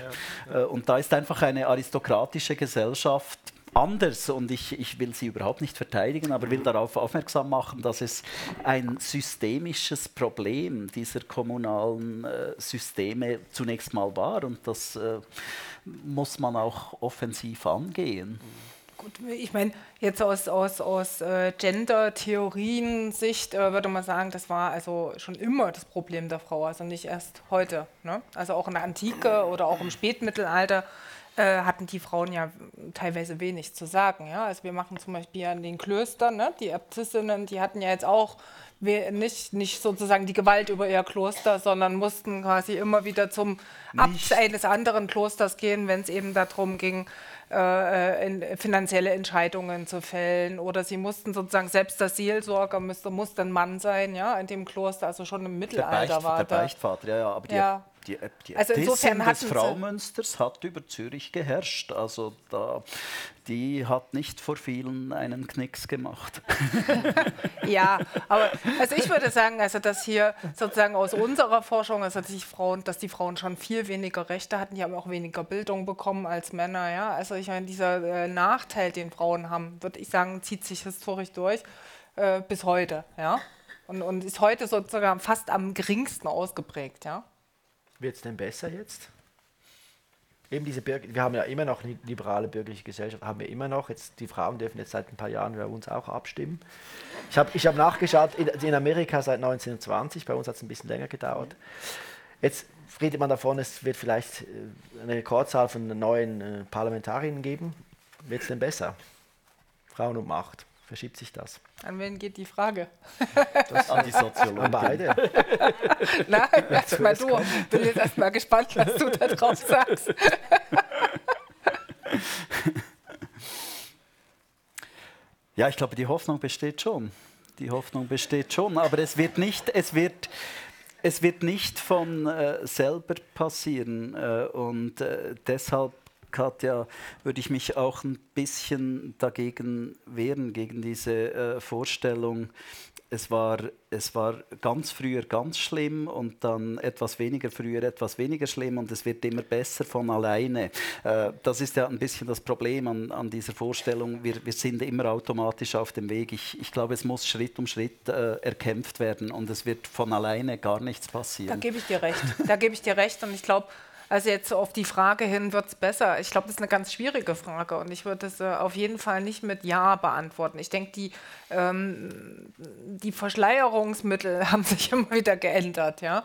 Ja. Äh, und da ist einfach eine aristokratische Gesellschaft anders und ich, ich will sie überhaupt nicht verteidigen, aber will darauf aufmerksam machen, dass es ein systemisches Problem dieser kommunalen äh, Systeme zunächst mal war und das äh, muss man auch offensiv angehen. Gut, ich meine, jetzt aus, aus, aus äh, Gender-Theorien-Sicht äh, würde man sagen, das war also schon immer das Problem der Frau, also nicht erst heute. Ne? Also auch in der Antike oder auch im Spätmittelalter äh, hatten die Frauen ja teilweise wenig zu sagen. Ja? Also wir machen zum Beispiel an den Klöstern, ne? die Äbtissinnen, die hatten ja jetzt auch nicht, nicht sozusagen die Gewalt über ihr Kloster, sondern mussten quasi immer wieder zum Abt eines anderen Klosters gehen, wenn es eben darum ging, äh, in, finanzielle Entscheidungen zu fällen. Oder sie mussten sozusagen, selbst der Seelsorger müsste, musste ein Mann sein, ja, in dem Kloster, also schon im Mittelalter der Beicht, war Der Beichtvater, ja, ja, aber die, ja. Die, die also insofern des Fraumünsters hat über Zürich geherrscht. Also da, die hat nicht vor vielen einen Knicks gemacht. ja, aber also ich würde sagen, also dass hier sozusagen aus unserer Forschung, also dass die Frauen, dass die Frauen schon viel weniger Rechte hatten, die haben auch weniger Bildung bekommen als Männer. Ja, also ich meine, dieser äh, Nachteil, den Frauen haben, würde ich sagen, zieht sich historisch durch äh, bis heute. Ja. Und, und ist heute sozusagen fast am geringsten ausgeprägt, ja. Wird es denn besser jetzt? Eben diese Bürger, wir haben ja immer noch eine liberale bürgerliche Gesellschaft, haben wir immer noch. Jetzt, die Frauen dürfen jetzt seit ein paar Jahren bei uns auch abstimmen. Ich habe ich hab nachgeschaut, in, in, Amerika seit 1920, bei uns hat es ein bisschen länger gedauert. Jetzt redet man davon, es wird vielleicht äh, eine Rekordzahl von neuen äh, Parlamentariern geben. Wird es denn besser? Frauen und Macht. Verschiebt sich das? An wen geht die Frage? Das an die Soziologen. An beide. Nein, erstmal du. Bin jetzt erstmal gespannt, was du da drauf sagst. Ja, ich glaube, die Hoffnung besteht schon. Die Hoffnung besteht schon, aber es wird nicht, es wird, es wird nicht von äh, selber passieren. Äh, und äh, deshalb Katja, würde ich mich auch ein bisschen dagegen wehren, gegen diese äh, Vorstellung, es war, es war ganz früher ganz schlimm und dann etwas weniger früher etwas weniger schlimm und es wird immer besser von alleine. Äh, das ist ja ein bisschen das Problem an, an dieser Vorstellung. Wir, wir sind immer automatisch auf dem Weg. Ich, ich glaube, es muss Schritt um Schritt äh, erkämpft werden und es wird von alleine gar nichts passieren. Da gebe ich dir recht. Da gebe ich dir recht und ich glaube, also jetzt auf die Frage hin, wird es besser? Ich glaube, das ist eine ganz schwierige Frage und ich würde es äh, auf jeden Fall nicht mit Ja beantworten. Ich denke, die, ähm, die Verschleierungsmittel haben sich immer wieder geändert, ja.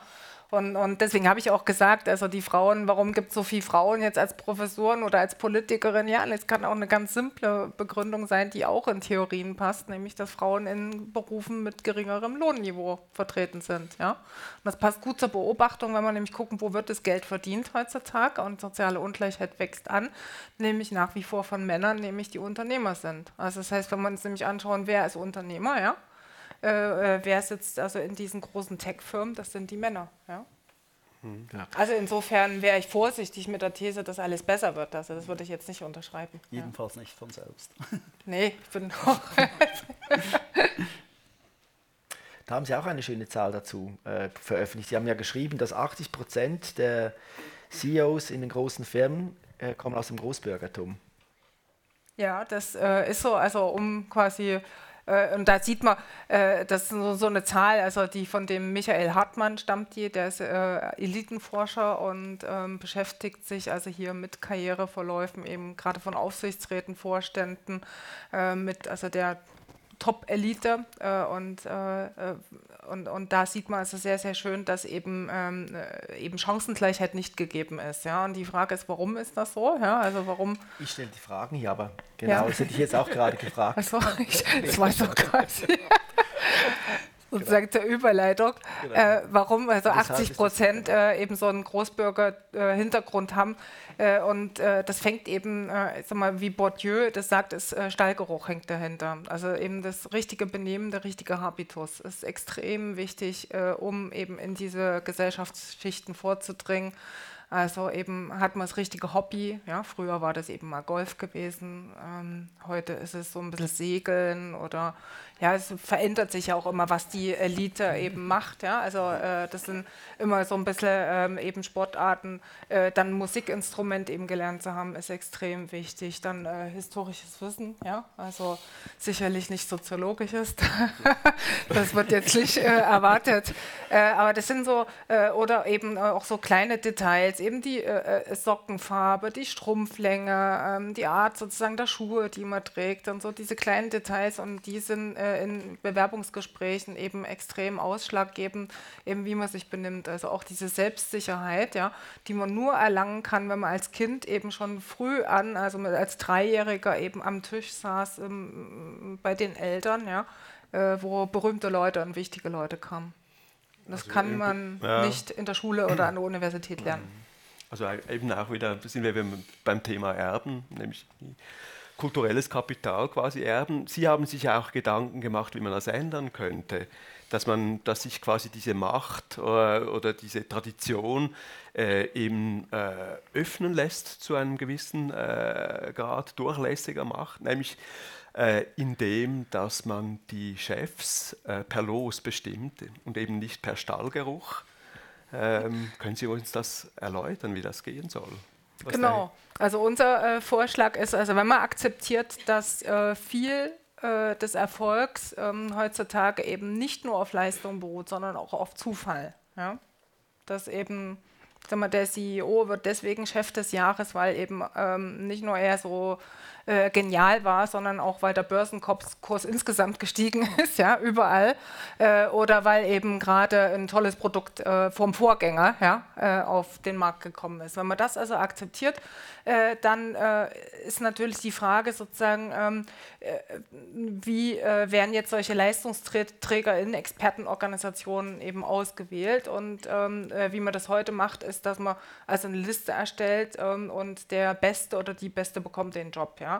Und, und deswegen habe ich auch gesagt, also die Frauen, warum gibt es so viele Frauen jetzt als Professoren oder als Politikerin? Ja, das kann auch eine ganz simple Begründung sein, die auch in Theorien passt, nämlich dass Frauen in Berufen mit geringerem Lohnniveau vertreten sind. Ja? Und das passt gut zur Beobachtung, wenn man nämlich gucken, wo wird das Geld verdient heutzutage und soziale Ungleichheit wächst an, nämlich nach wie vor von Männern, nämlich die Unternehmer sind. Also das heißt, wenn wir uns nämlich anschauen, wer ist Unternehmer, ja, äh, äh, wer sitzt also in diesen großen Tech-Firmen? Das sind die Männer. Ja? Hm. Ja. Also insofern wäre ich vorsichtig mit der These, dass alles besser wird. Also das würde ich jetzt nicht unterschreiben. Jedenfalls ja. nicht von selbst. Nee, ich bin auch. da haben Sie auch eine schöne Zahl dazu äh, veröffentlicht. Sie haben ja geschrieben, dass 80 Prozent der CEOs in den großen Firmen äh, kommen aus dem Großbürgertum. Ja, das äh, ist so. Also um quasi und da sieht man, äh, das ist so, eine Zahl, also die von dem Michael Hartmann stammt die, der ist äh, Elitenforscher und ähm, beschäftigt sich also hier mit Karriereverläufen, eben gerade von Aufsichtsräten, Vorständen, äh, mit also der Top-Elite äh, und, äh, und, und da sieht man also sehr, sehr schön, dass eben, ähm, eben Chancengleichheit nicht gegeben ist. Ja? Und die Frage ist, warum ist das so? Ja? Also warum ich stelle die Fragen hier, aber genau, ja. das hätte ich jetzt auch gerade gefragt. Achso, ich, das war so quasi sozusagen zur Überleitung, genau. äh, warum also 80 Prozent äh, eben so einen Großbürger-Hintergrund äh, haben. Äh, und äh, das fängt eben, äh, sag mal, wie Bourdieu das sagt, ist Stallgeruch hängt dahinter. Also eben das richtige Benehmen, der richtige Habitus ist extrem wichtig, um eben in diese Gesellschaftsschichten vorzudringen. Also eben hat man das richtige Hobby. Ja, früher war das eben mal Golf gewesen. Ähm, heute ist es so ein bisschen Segeln oder ja, es verändert sich ja auch immer, was die Elite eben macht. Ja? Also äh, das sind immer so ein bisschen ähm, eben Sportarten. Äh, dann Musikinstrument eben gelernt zu haben, ist extrem wichtig. Dann äh, historisches Wissen, ja, also sicherlich nicht soziologisches. das wird jetzt nicht äh, erwartet. Äh, aber das sind so, äh, oder eben auch so kleine Details, eben die Sockenfarbe, die Strumpflänge, ähm, die Art sozusagen der Schuhe, die man trägt und so diese kleinen Details und die sind äh, in Bewerbungsgesprächen eben extrem ausschlaggebend, eben wie man sich benimmt. Also auch diese Selbstsicherheit, ja, die man nur erlangen kann, wenn man als Kind eben schon früh an, also als Dreijähriger eben am Tisch saß ähm, bei den Eltern, ja, äh, wo berühmte Leute und wichtige Leute kamen. Das also kann man ja. nicht in der Schule oder an der Universität lernen. Also eben auch wieder sind wir beim Thema Erben, nämlich kulturelles Kapital quasi erben. Sie haben sich auch Gedanken gemacht, wie man das ändern könnte, dass man, dass sich quasi diese Macht oder, äh, oder diese Tradition äh, eben äh, öffnen lässt zu einem gewissen äh, Grad durchlässiger Macht, nämlich äh, indem, dass man die Chefs äh, per Los bestimmt und eben nicht per Stallgeruch. Ähm, können Sie uns das erläutern, wie das gehen soll? genau. Also unser äh, Vorschlag ist, also wenn man akzeptiert, dass äh, viel äh, des Erfolgs ähm, heutzutage eben nicht nur auf Leistung beruht, sondern auch auf Zufall. Ja? Dass eben sag mal, der CEO wird deswegen Chef des Jahres, weil eben ähm, nicht nur er so äh, genial war, sondern auch weil der Börsenkurs insgesamt gestiegen ist, ja, überall. Äh, oder weil eben gerade ein tolles Produkt äh, vom Vorgänger ja, äh, auf den Markt gekommen ist. Wenn man das also akzeptiert, äh, dann äh, ist natürlich die Frage sozusagen, ähm, wie werden jetzt solche Leistungsträger in Expertenorganisationen eben ausgewählt und ähm, wie man das heute macht, ist, dass man also eine Liste erstellt ähm, und der Beste oder die Beste bekommt den Job. Ja?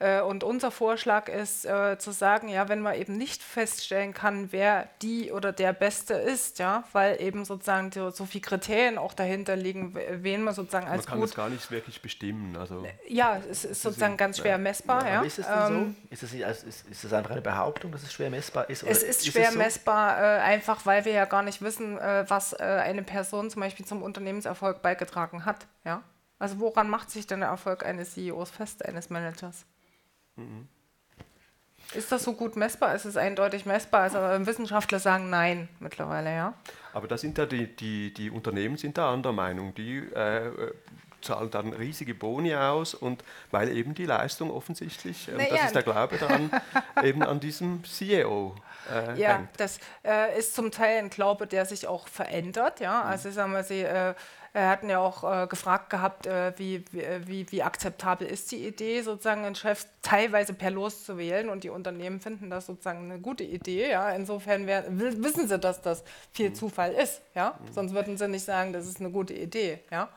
Äh, und unser Vorschlag ist äh, zu sagen, ja, wenn man eben nicht feststellen kann, wer die oder der Beste ist, ja, weil eben sozusagen so, so viele Kriterien auch dahinter liegen, wen man sozusagen als gut... Man kann es gar nicht wirklich bestimmen. Also ja, es ist sozusagen ganz schwer messbar. Ja, ja. Ist es denn ähm, so? Ist es, also ist, ist es einfach eine Behauptung, dass es schwer messbar ist? es ist, ist schwer es so? messbar, äh, einfach weil wir ja gar nicht wissen, äh, was äh, eine Person zum Beispiel zum Unternehmenserfolg beigetragen hat. Ja? Also woran macht sich denn der Erfolg eines CEOs fest, eines Managers? Mhm. Ist das so gut messbar? Ist es eindeutig messbar? Also Wissenschaftler sagen nein mittlerweile, ja. Aber da sind ja die, die, die Unternehmen sind da anderer Meinung. Die äh, zahlen dann riesige Boni aus und weil eben die Leistung offensichtlich, das ja. ist der Glaube daran, eben an diesem CEO äh, ja, hängt. das äh, ist zum Teil ein Glaube, der sich auch verändert. Ja? Mhm. Also sagen wir, Sie äh, hatten ja auch äh, gefragt gehabt, äh, wie, wie, wie akzeptabel ist die Idee, sozusagen einen Chef teilweise per Los zu wählen und die Unternehmen finden das sozusagen eine gute Idee. Ja? Insofern wär, wissen sie, dass das viel mhm. Zufall ist. Ja? Mhm. Sonst würden sie nicht sagen, das ist eine gute Idee. Ja?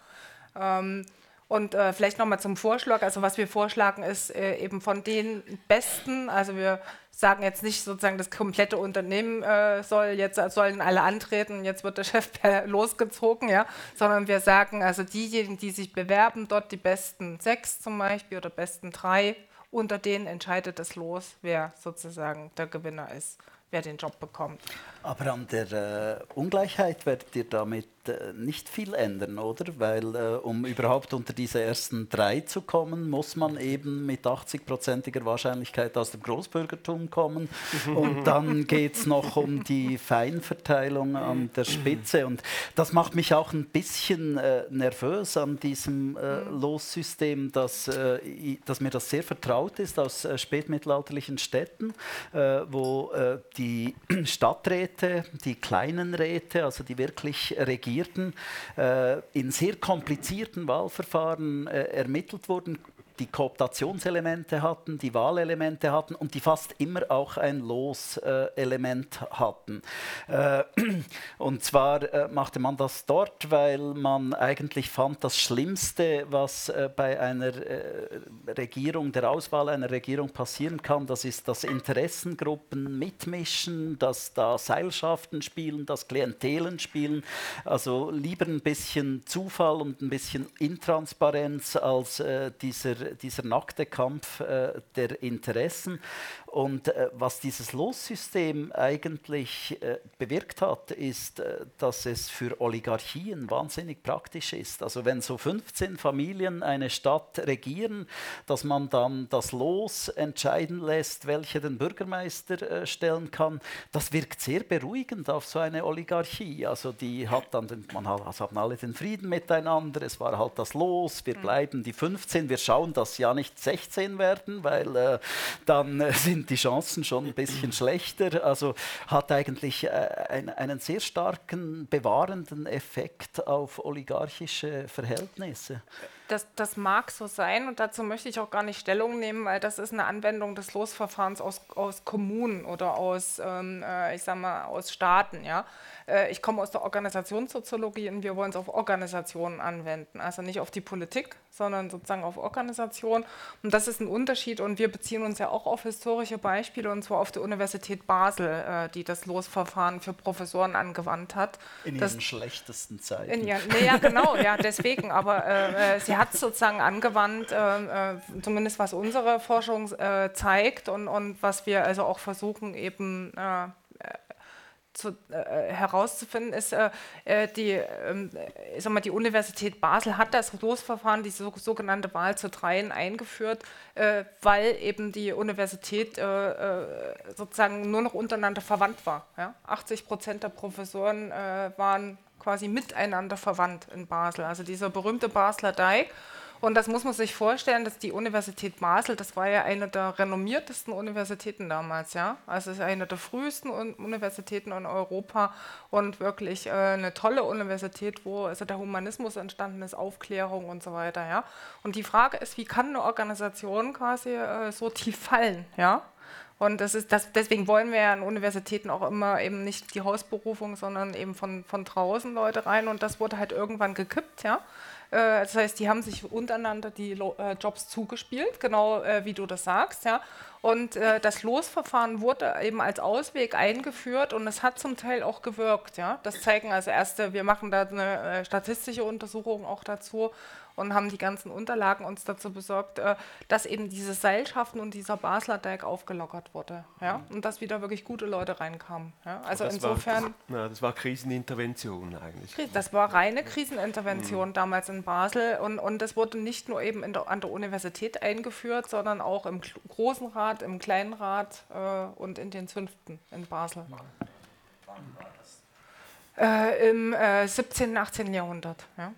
Ähm, und äh, vielleicht nochmal zum Vorschlag. Also was wir vorschlagen ist äh, eben von den Besten, also wir sagen jetzt nicht sozusagen, das komplette Unternehmen äh, soll jetzt sollen alle antreten, jetzt wird der Chef losgezogen, ja, sondern wir sagen, also diejenigen, die sich bewerben, dort die besten sechs zum Beispiel oder besten drei, unter denen entscheidet es los, wer sozusagen der Gewinner ist, wer den Job bekommt. Aber an der äh, Ungleichheit werdet ihr damit äh, nicht viel ändern, oder? Weil äh, um überhaupt unter diese ersten drei zu kommen, muss man eben mit 80-prozentiger Wahrscheinlichkeit aus dem Großbürgertum kommen. Und dann geht es noch um die Feinverteilung an der Spitze. Und das macht mich auch ein bisschen äh, nervös an diesem äh, Lossystem, dass, äh, dass mir das sehr vertraut ist aus spätmittelalterlichen Städten, wo die Stadträte Räte, die kleinen Räte, also die wirklich regierten, äh, in sehr komplizierten Wahlverfahren äh, ermittelt wurden, die Kooptationselemente hatten, die Wahlelemente hatten und die fast immer auch ein Loselement hatten. Äh, und zwar äh, machte man das dort, weil man eigentlich fand, das Schlimmste, was äh, bei einer Regierung, der Auswahl einer Regierung passieren kann, das ist, dass Interessengruppen mitmischen, dass da Seilschaften spielen, dass Klientelen spielen. Also lieber ein bisschen Zufall und ein bisschen Intransparenz als dieser dieser nackte Kampf äh, der Interessen. Und äh, was dieses Lossystem eigentlich äh, bewirkt hat, ist, äh, dass es für Oligarchien wahnsinnig praktisch ist. Also wenn so 15 Familien eine Stadt regieren, dass man dann das Los entscheiden lässt, welche den Bürgermeister äh, stellen kann, das wirkt sehr beruhigend auf so eine Oligarchie. Also die hat dann, den, man hat, also haben alle den Frieden miteinander, es war halt das Los, wir mhm. bleiben die 15, wir schauen, dass ja nicht 16 werden, weil äh, dann äh, sind sind die Chancen schon ein bisschen schlechter. Also hat eigentlich äh, ein, einen sehr starken bewahrenden Effekt auf oligarchische Verhältnisse. Das, das, mag so sein und dazu möchte ich auch gar nicht Stellung nehmen, weil das ist eine Anwendung des Losverfahrens aus, aus Kommunen oder aus, ähm, äh, ich sag mal, aus Staaten. Ja? Äh, ich komme aus der Organisationssoziologie und wir wollen es auf Organisationen anwenden, also nicht auf die Politik, sondern sozusagen auf Organisation. Und das ist ein Unterschied und wir beziehen uns ja auch auf historische Beispiele und zwar auf die Universität Basel, äh, die das Losverfahren für Professoren angewandt hat. In das, ihren schlechtesten Zeiten. In, ja, nee, ja, genau, ja, deswegen. Aber äh, äh sie hat es sozusagen angewandt, äh, äh, zumindest was unsere Forschung zeigt und, und was wir also auch versuchen eben zu, äh, herauszufinden ist, äh, äh die, äh, ich sag mal, die Universität Basel hat das Losverfahren, die so, sogenannte Wahl zu Dreien eingeführt, äh, weil eben die Universität äh, sozusagen nur noch untereinander verwandt war. Ja? 80 Prozent der Professoren waren quasi miteinander verwandt in Basel. Also dieser berühmte Basler Deig und das muss man sich vorstellen, dass die Universität Basel, das war ja eine der renommiertesten Universitäten damals, ja. Also es ist eine der frühesten Universitäten in Europa und wirklich äh, eine tolle Universität, wo also der Humanismus entstanden ist, Aufklärung und so weiter, ja. Und die Frage ist, wie kann eine Organisation quasi äh, so tief fallen, ja? Und das ist das, deswegen wollen wir ja an Universitäten auch immer eben nicht die Hausberufung, sondern eben von, von draußen Leute rein. Und das wurde halt irgendwann gekippt, ja. Äh, das heißt, die haben sich untereinander die äh, Jobs zugespielt, genau äh, wie du das sagst. Ja. Und das Losverfahren wurde eben als Ausweg eingeführt und es hat zum Teil auch gewirkt. Ja. Das zeigen also erste, wir machen da eine statistische Untersuchung auch dazu und haben die ganzen Unterlagen uns dazu besorgt, äh, dass eben diese Seilschaften und dieser Basler Deck aufgelockert wurde. Ja? Mhm. Und dass wieder wirklich gute Leute reinkamen. Ja? Also das insofern. War, na, das war Krisenintervention eigentlich. Das war reine Krisenintervention mhm. damals in Basel und, und das wurde nicht nur eben der, an der Universität eingeführt, sondern auch im Großen Rat, im Kleinen Rat äh, und in den Zünften in Basel. Wann war das? Äh, Im äh, 17., 18. Jahrhundert. Ja.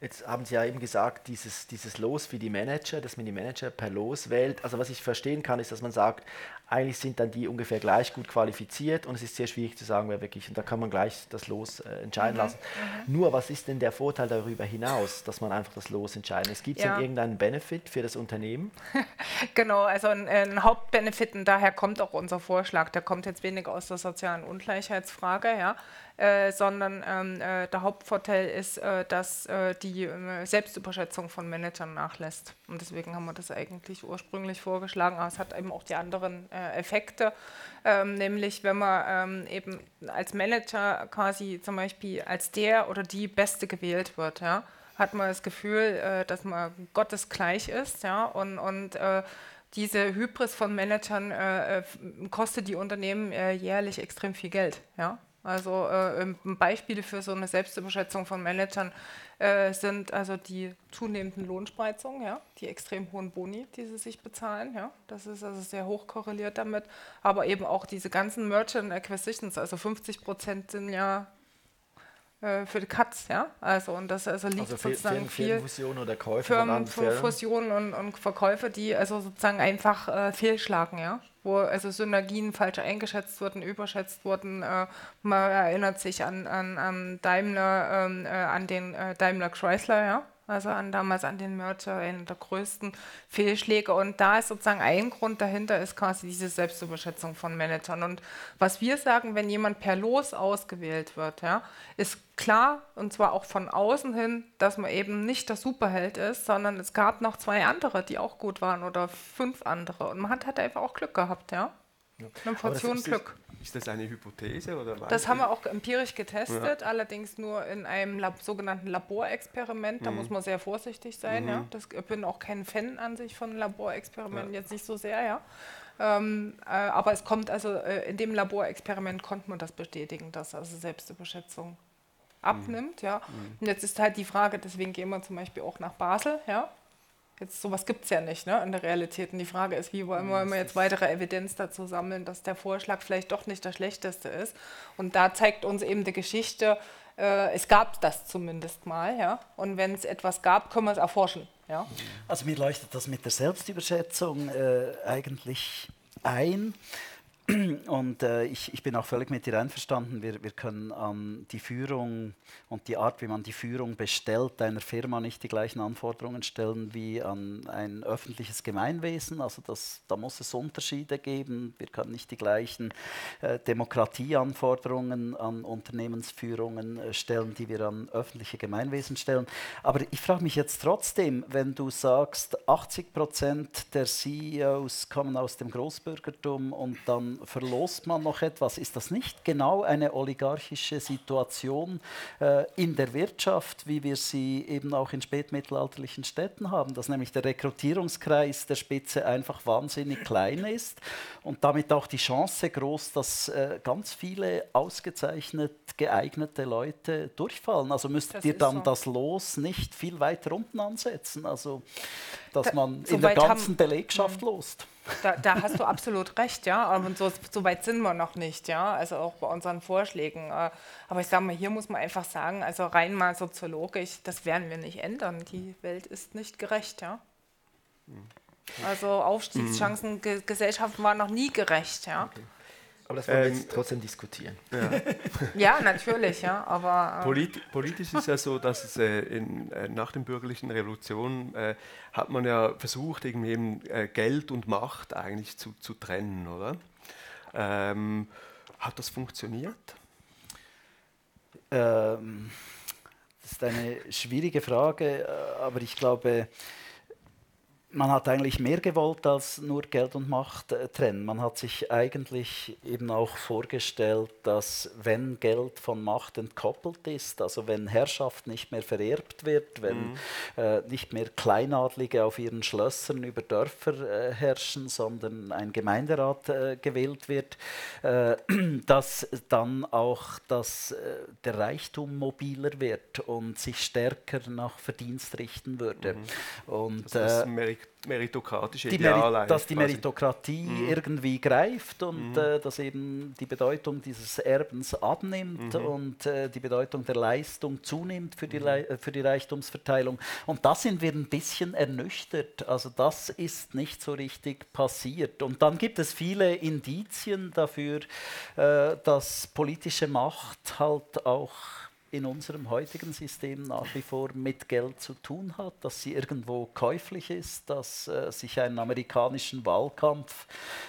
Jetzt haben Sie ja eben gesagt, dieses, dieses Los für die Manager, dass man die Manager per Los wählt. Also was ich verstehen kann, ist, dass man sagt, eigentlich sind dann die ungefähr gleich gut qualifiziert und es ist sehr schwierig zu sagen, wer wirklich, und da kann man gleich das Los äh, entscheiden mhm, lassen. Mhm. Nur, was ist denn der Vorteil darüber hinaus, dass man einfach das Los entscheiden lässt? Gibt es ja. denn irgendeinen Benefit für das Unternehmen? genau, also ein, ein, Hauptbenefit und daher kommt auch unser Vorschlag, der kommt jetzt weniger aus der sozialen Ungleichheitsfrage, ja, äh, sondern ähm, äh, der Hauptvorteil ist, äh, dass äh, die äh, Selbstüberschätzung von Managern nachlässt. Und deswegen haben wir das eigentlich ursprünglich vorgeschlagen, aber es hat eben auch die anderen Effekte, ähm, nämlich wenn man ähm, eben als Manager quasi zum Beispiel als der oder die Beste gewählt wird, ja, hat man das Gefühl, dass man gottesgleich ist ja, und, und diese Hybris von Managern äh, kostet die Unternehmen äh, jährlich extrem viel Geld. Ja? Also äh, Beispiele für so eine Selbstüberschätzung von Managern äh, sind also die zunehmenden Lohnspreizungen, ja, die extrem hohen Boni, die sie sich bezahlen. Ja. Das ist also sehr hoch korreliert damit. Aber eben auch diese ganzen Merchant Acquisitions, also 50 Prozent sind ja für die Cuts, ja. Also und das also liegt also sozusagen viel Firmenfusion oder Käufe Firmen, Fusionen und, und Verkäufe, die also sozusagen einfach äh, fehlschlagen, ja. Wo also Synergien falsch eingeschätzt wurden, überschätzt wurden. Äh, man erinnert sich an, an, an Daimler, ähm, äh, an den äh, Daimler Chrysler, ja also an damals an den Merger, einer der größten Fehlschläge. Und da ist sozusagen ein Grund dahinter, ist quasi diese Selbstüberschätzung von Managern. Und was wir sagen, wenn jemand per Los ausgewählt wird, ja, ist klar, und zwar auch von außen hin, dass man eben nicht der Superheld ist, sondern es gab noch zwei andere, die auch gut waren oder fünf andere. Und man hat halt einfach auch Glück gehabt, ja. Ja. Eine Portion Glück. Ist das eine Hypothese? Oder das haben wir auch empirisch getestet, ja. allerdings nur in einem Lab sogenannten Laborexperiment. Da mhm. muss man sehr vorsichtig sein. Mhm. Ja. Das, ich bin auch kein Fan an sich von Laborexperimenten, ja. jetzt nicht so sehr. Ja. Ähm, äh, aber es kommt also, äh, in dem Laborexperiment konnte man das bestätigen, dass also Selbstüberschätzung abnimmt. Mhm. Ja. Mhm. Und jetzt ist halt die Frage, deswegen gehen wir zum Beispiel auch nach Basel. Ja. Jetzt sowas gibt es ja nicht ne, in der Realität. Und die Frage ist, wie wollen wir jetzt weitere Evidenz dazu sammeln, dass der Vorschlag vielleicht doch nicht der schlechteste ist. Und da zeigt uns eben die Geschichte, äh, es gab das zumindest mal. Ja? Und wenn es etwas gab, können wir es erforschen. Ja? Also mir leuchtet das mit der Selbstüberschätzung äh, eigentlich ein. Und äh, ich, ich bin auch völlig mit dir einverstanden. Wir, wir können an die Führung und die Art, wie man die Führung bestellt, einer Firma nicht die gleichen Anforderungen stellen wie an ein öffentliches Gemeinwesen. Also das, da muss es Unterschiede geben. Wir können nicht die gleichen äh, Demokratieanforderungen an Unternehmensführungen äh, stellen, die wir an öffentliche Gemeinwesen stellen. Aber ich frage mich jetzt trotzdem, wenn du sagst, 80 Prozent der CEOs kommen aus dem Großbürgertum und dann verlost man noch etwas. Ist das nicht genau eine oligarchische Situation äh, in der Wirtschaft, wie wir sie eben auch in spätmittelalterlichen Städten haben, dass nämlich der Rekrutierungskreis der Spitze einfach wahnsinnig klein ist und damit auch die Chance groß, dass äh, ganz viele ausgezeichnet geeignete Leute durchfallen. Also müsstet ihr dann so. das Los nicht viel weiter unten ansetzen, also dass da, man in der ganzen Belegschaft lost. Da, da, hast du absolut recht, ja. Aber so, so, weit sind wir noch nicht, ja. Also auch bei unseren Vorschlägen. Äh, aber ich sage mal, hier muss man einfach sagen, also rein mal soziologisch, das werden wir nicht ändern. Die Welt ist nicht gerecht, ja. Also Aufstiegschancen, mhm. Gesellschaften waren noch nie gerecht, ja. Okay. Aber das wollen wir ähm, trotzdem diskutieren. Ja, ja natürlich, ja. Aber, äh Polit politisch ist ja so, dass es äh, in, äh, nach der bürgerlichen Revolution äh, hat man ja versucht, irgendwie eben, äh, Geld und Macht eigentlich zu, zu trennen, oder? Ähm, hat das funktioniert? Ähm, das ist eine schwierige Frage, äh, aber ich glaube, man hat eigentlich mehr gewollt als nur Geld und Macht äh, trennen. Man hat sich eigentlich eben auch vorgestellt, dass wenn Geld von Macht entkoppelt ist, also wenn Herrschaft nicht mehr vererbt wird, wenn mhm. äh, nicht mehr Kleinadlige auf ihren Schlössern über Dörfer äh, herrschen, sondern ein Gemeinderat äh, gewählt wird, äh, dass dann auch das, der Reichtum mobiler wird und sich stärker nach Verdienst richten würde. Mhm. Und, das meritokratische die Ideal. Meri dass die. Meritokratie Mhm. irgendwie greift und Mhm. äh, dass eben die Bedeutung dieses Erbens abnimmt Mhm. und äh, die Bedeutung der Leistung zunimmt für Mhm. die, äh, für die Reichtumsverteilung. Und da sind wir ein bisschen ernüchtert. Also das ist nicht so richtig passiert. Und dann gibt es viele Indizien dafür, äh, dass politische Macht halt auch in unserem heutigen System nach wie vor mit Geld zu tun hat, dass sie irgendwo käuflich ist, dass äh, sich einen amerikanischen Wahlkampf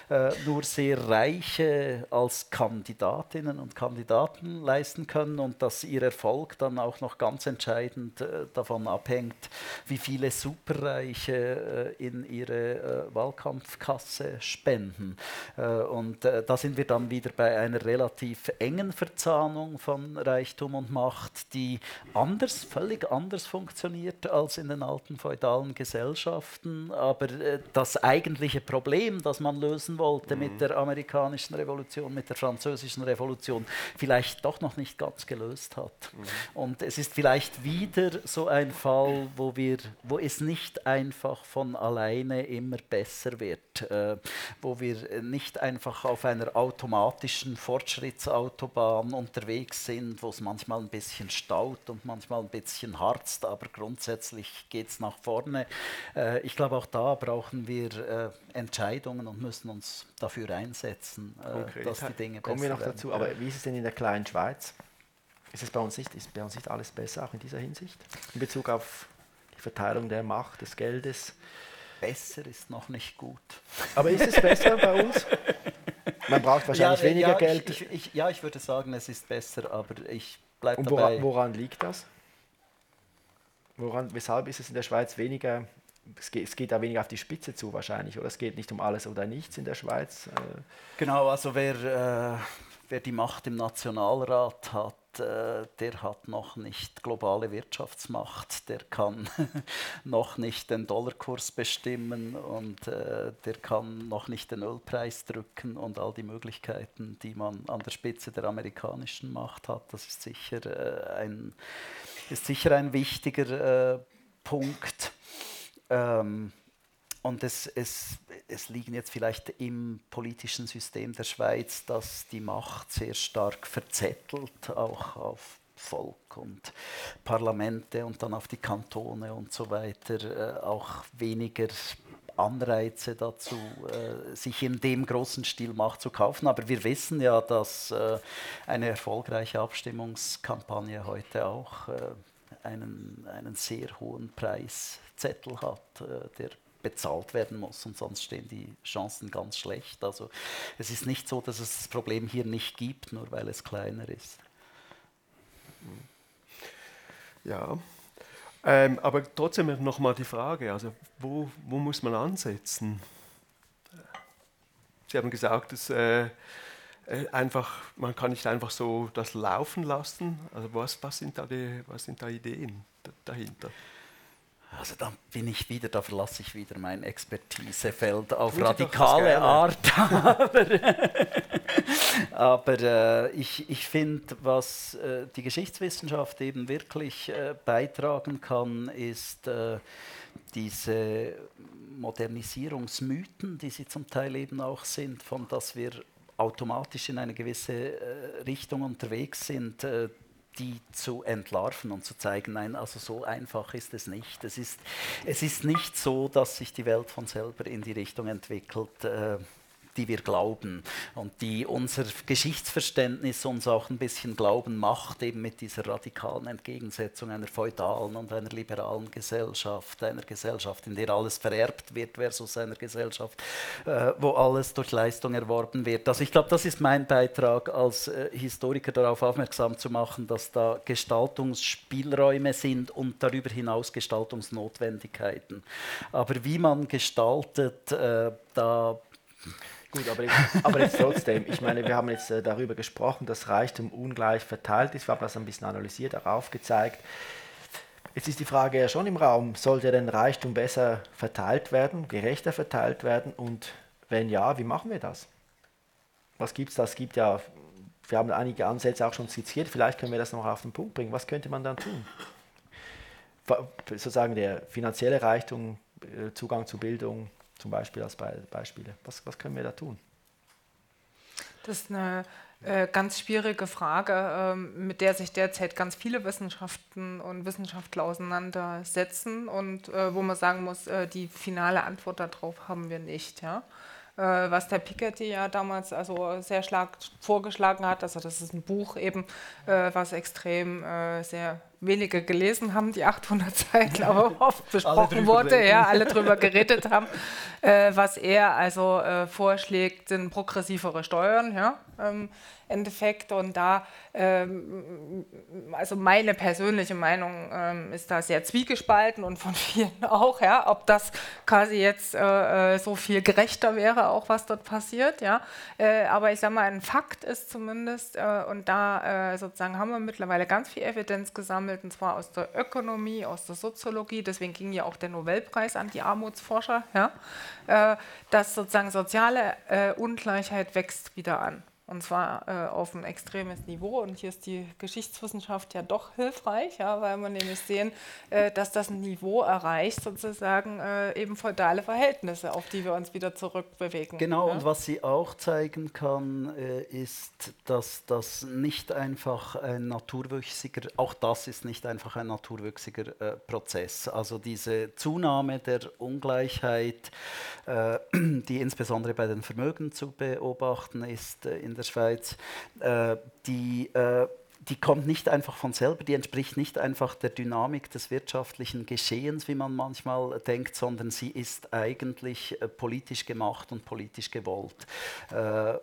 äh, nur sehr Reiche als Kandidatinnen und Kandidaten leisten können und dass ihr Erfolg dann auch noch ganz entscheidend äh, davon abhängt, wie viele Superreiche äh, in ihre äh, Wahlkampfkasse spenden. Äh, und da sind wir dann wieder bei einer relativ engen Verzahnung von Reichtum und Macht, die anders, völlig anders funktioniert als in den alten feudalen Gesellschaften. Aber äh, das eigentliche Problem, das man lösen wollte mit der amerikanischen Revolution, mit der französischen Revolution, vielleicht doch noch nicht ganz gelöst hat. Und es ist vielleicht wieder so ein Fall, wo, wir, wo es nicht einfach von alleine immer besser wird, äh, wo wir nicht einfach auf einer automatischen Fortschrittsautobahn unterwegs sind, wo es manchmal ein bisschen staut und manchmal ein bisschen harzt, aber grundsätzlich geht es nach vorne. Äh, ich glaube, auch da brauchen wir äh, Entscheidungen und müssen uns dafür einsetzen, äh, Konkret. dass die Dinge Kommen wir noch werden. dazu. Aber wie ist es denn in der kleinen Schweiz? Ist es bei uns nicht, ist bei uns nicht alles besser, auch in dieser Hinsicht? In Bezug auf die Verteilung der Macht, des Geldes. Besser ist noch nicht gut. Aber ist es besser bei uns? Man braucht wahrscheinlich ja, weniger ja, Geld. Ich, ich, ja, ich würde sagen, es ist besser, aber ich bleibe Und dabei. woran, woran liegt das? Woran, weshalb ist es in der Schweiz weniger, es geht, es geht da weniger auf die Spitze zu wahrscheinlich, oder es geht nicht um alles oder nichts in der Schweiz? Äh, Genau, also wer, äh, wer die Macht im Nationalrat hat, der hat noch nicht globale Wirtschaftsmacht, der kann noch nicht den Dollarkurs bestimmen und äh, der kann noch nicht den Ölpreis drücken und all die Möglichkeiten, die man an der Spitze der amerikanischen Macht hat. Das ist sicher äh, ein, ist sicher ein wichtiger äh, Punkt. Ähm, und es, es, es liegen jetzt vielleicht im politischen System der Schweiz, dass die Macht sehr stark verzettelt, auch auf Volk und Parlamente und dann auf die Kantone und so weiter, äh, auch weniger Anreize dazu, äh, sich in dem großen Stil Macht zu kaufen. Aber wir wissen ja, dass äh, eine erfolgreiche Abstimmungskampagne heute auch einen, einen sehr hohen Preiszettel hat, der bezahlt werden muss und sonst stehen die Chancen ganz schlecht. Also es ist nicht so, dass es das Problem hier nicht gibt, nur weil es kleiner ist. Ja, ähm, aber trotzdem nochmal die Frage, also wo, wo muss man ansetzen? Sie haben gesagt, dass, äh, äh, einfach, man kann nicht einfach so das laufen lassen. Also was, was, sind, da die, was sind da Ideen da- dahinter? Also da bin ich wieder, da verlasse ich wieder mein Expertisefeld auf das radikale. Art. aber aber äh, ich, ich finde, was äh, die Geschichtswissenschaft eben wirklich äh, beitragen kann, ist äh, diese Modernisierungsmythen, die sie zum Teil eben auch sind, von dass wir automatisch in eine gewisse äh, Richtung unterwegs sind. Die zu entlarven und zu zeigen, nein, also so einfach ist es nicht. Es ist, es ist nicht so, dass sich die Welt von selber in die Richtung entwickelt, äh, die wir glauben und die unser Geschichtsverständnis uns auch ein bisschen glauben macht, eben mit dieser radikalen Entgegensetzung einer feudalen und einer liberalen Gesellschaft, einer Gesellschaft, in der alles vererbt wird versus einer Gesellschaft, äh, wo alles durch Leistung erworben wird. Also ich glaube, das ist mein Beitrag als äh, Historiker darauf aufmerksam zu machen, dass da Gestaltungsspielräume sind und darüber hinaus Gestaltungsnotwendigkeiten. Aber wie man gestaltet, äh, da Gut, aber jetzt, aber jetzt trotzdem, ich meine, wir haben jetzt äh, darüber gesprochen, dass Reichtum ungleich verteilt ist. Wir haben das ein bisschen analysiert, auch aufgezeigt. Jetzt ist die Frage ja schon im Raum, sollte denn Reichtum besser verteilt werden, gerechter verteilt werden? Und wenn ja, wie machen wir das? Was gibt es da? Es gibt ja, wir haben einige Ansätze auch schon skizziert, vielleicht können wir das noch auf den Punkt bringen. Was könnte man dann tun? Sozusagen der finanzielle Reichtum äh, Zugang zu Bildung zum Beispiel als Be Beispiele. Was, was können wir da tun? Das ist eine äh, ganz schwierige Frage, ähm, mit der sich derzeit ganz viele Wissenschaften und Wissenschaftler auseinandersetzen und äh, wo man sagen muss, äh, die finale Antwort darauf haben wir nicht. Ja? Äh, was der Piketty ja damals also sehr schlag, vorgeschlagen hat. Also das ist ein Buch eben, äh, was extrem äh, sehr wenige gelesen haben, die 800 Seiten, aber oft besprochen wurde, ja, alle drüber geredet haben. Äh, was er also äh, vorschlägt, sind progressivere Steuern, ja, ähm, Endeffekt. Und da, ähm, also meine persönliche Meinung ähm, ist da sehr zwiegespalten und von vielen auch, ja, ob das quasi jetzt äh, äh, so viel gerechter wäre, auch was dort passiert, ja. Äh, aber ich sage mal, ein Fakt ist zumindest, äh, und da sozusagen haben wir mittlerweile ganz viel Evidenz gesammelt, und zwar aus der Ökonomie, aus der Soziologie, deswegen ging ja auch der Nobelpreis an die Armutsforscher, ja, äh, dass sozusagen soziale Ungleichheit wächst wieder an und zwar äh, auf ein extremes Niveau. Und hier ist die Geschichtswissenschaft ja doch hilfreich, ja, weil man nämlich sehen, äh, dass das ein Niveau erreicht, sozusagen äh, eben feudale Verhältnisse, auf die wir uns wieder zurückbewegen. Genau, ja? und was sie auch zeigen kann, äh, ist, dass das nicht einfach ein naturwüchsiger, auch das ist nicht einfach ein naturwüchsiger äh, Prozess. Also diese Zunahme der Ungleichheit, äh, die insbesondere bei den Vermögen zu beobachten ist in der Schweiz, äh, die, äh, die kommt nicht einfach von selber, die entspricht nicht einfach der Dynamik des wirtschaftlichen Geschehens, wie man manchmal denkt, sondern sie ist eigentlich äh, politisch gemacht und politisch gewollt. Äh,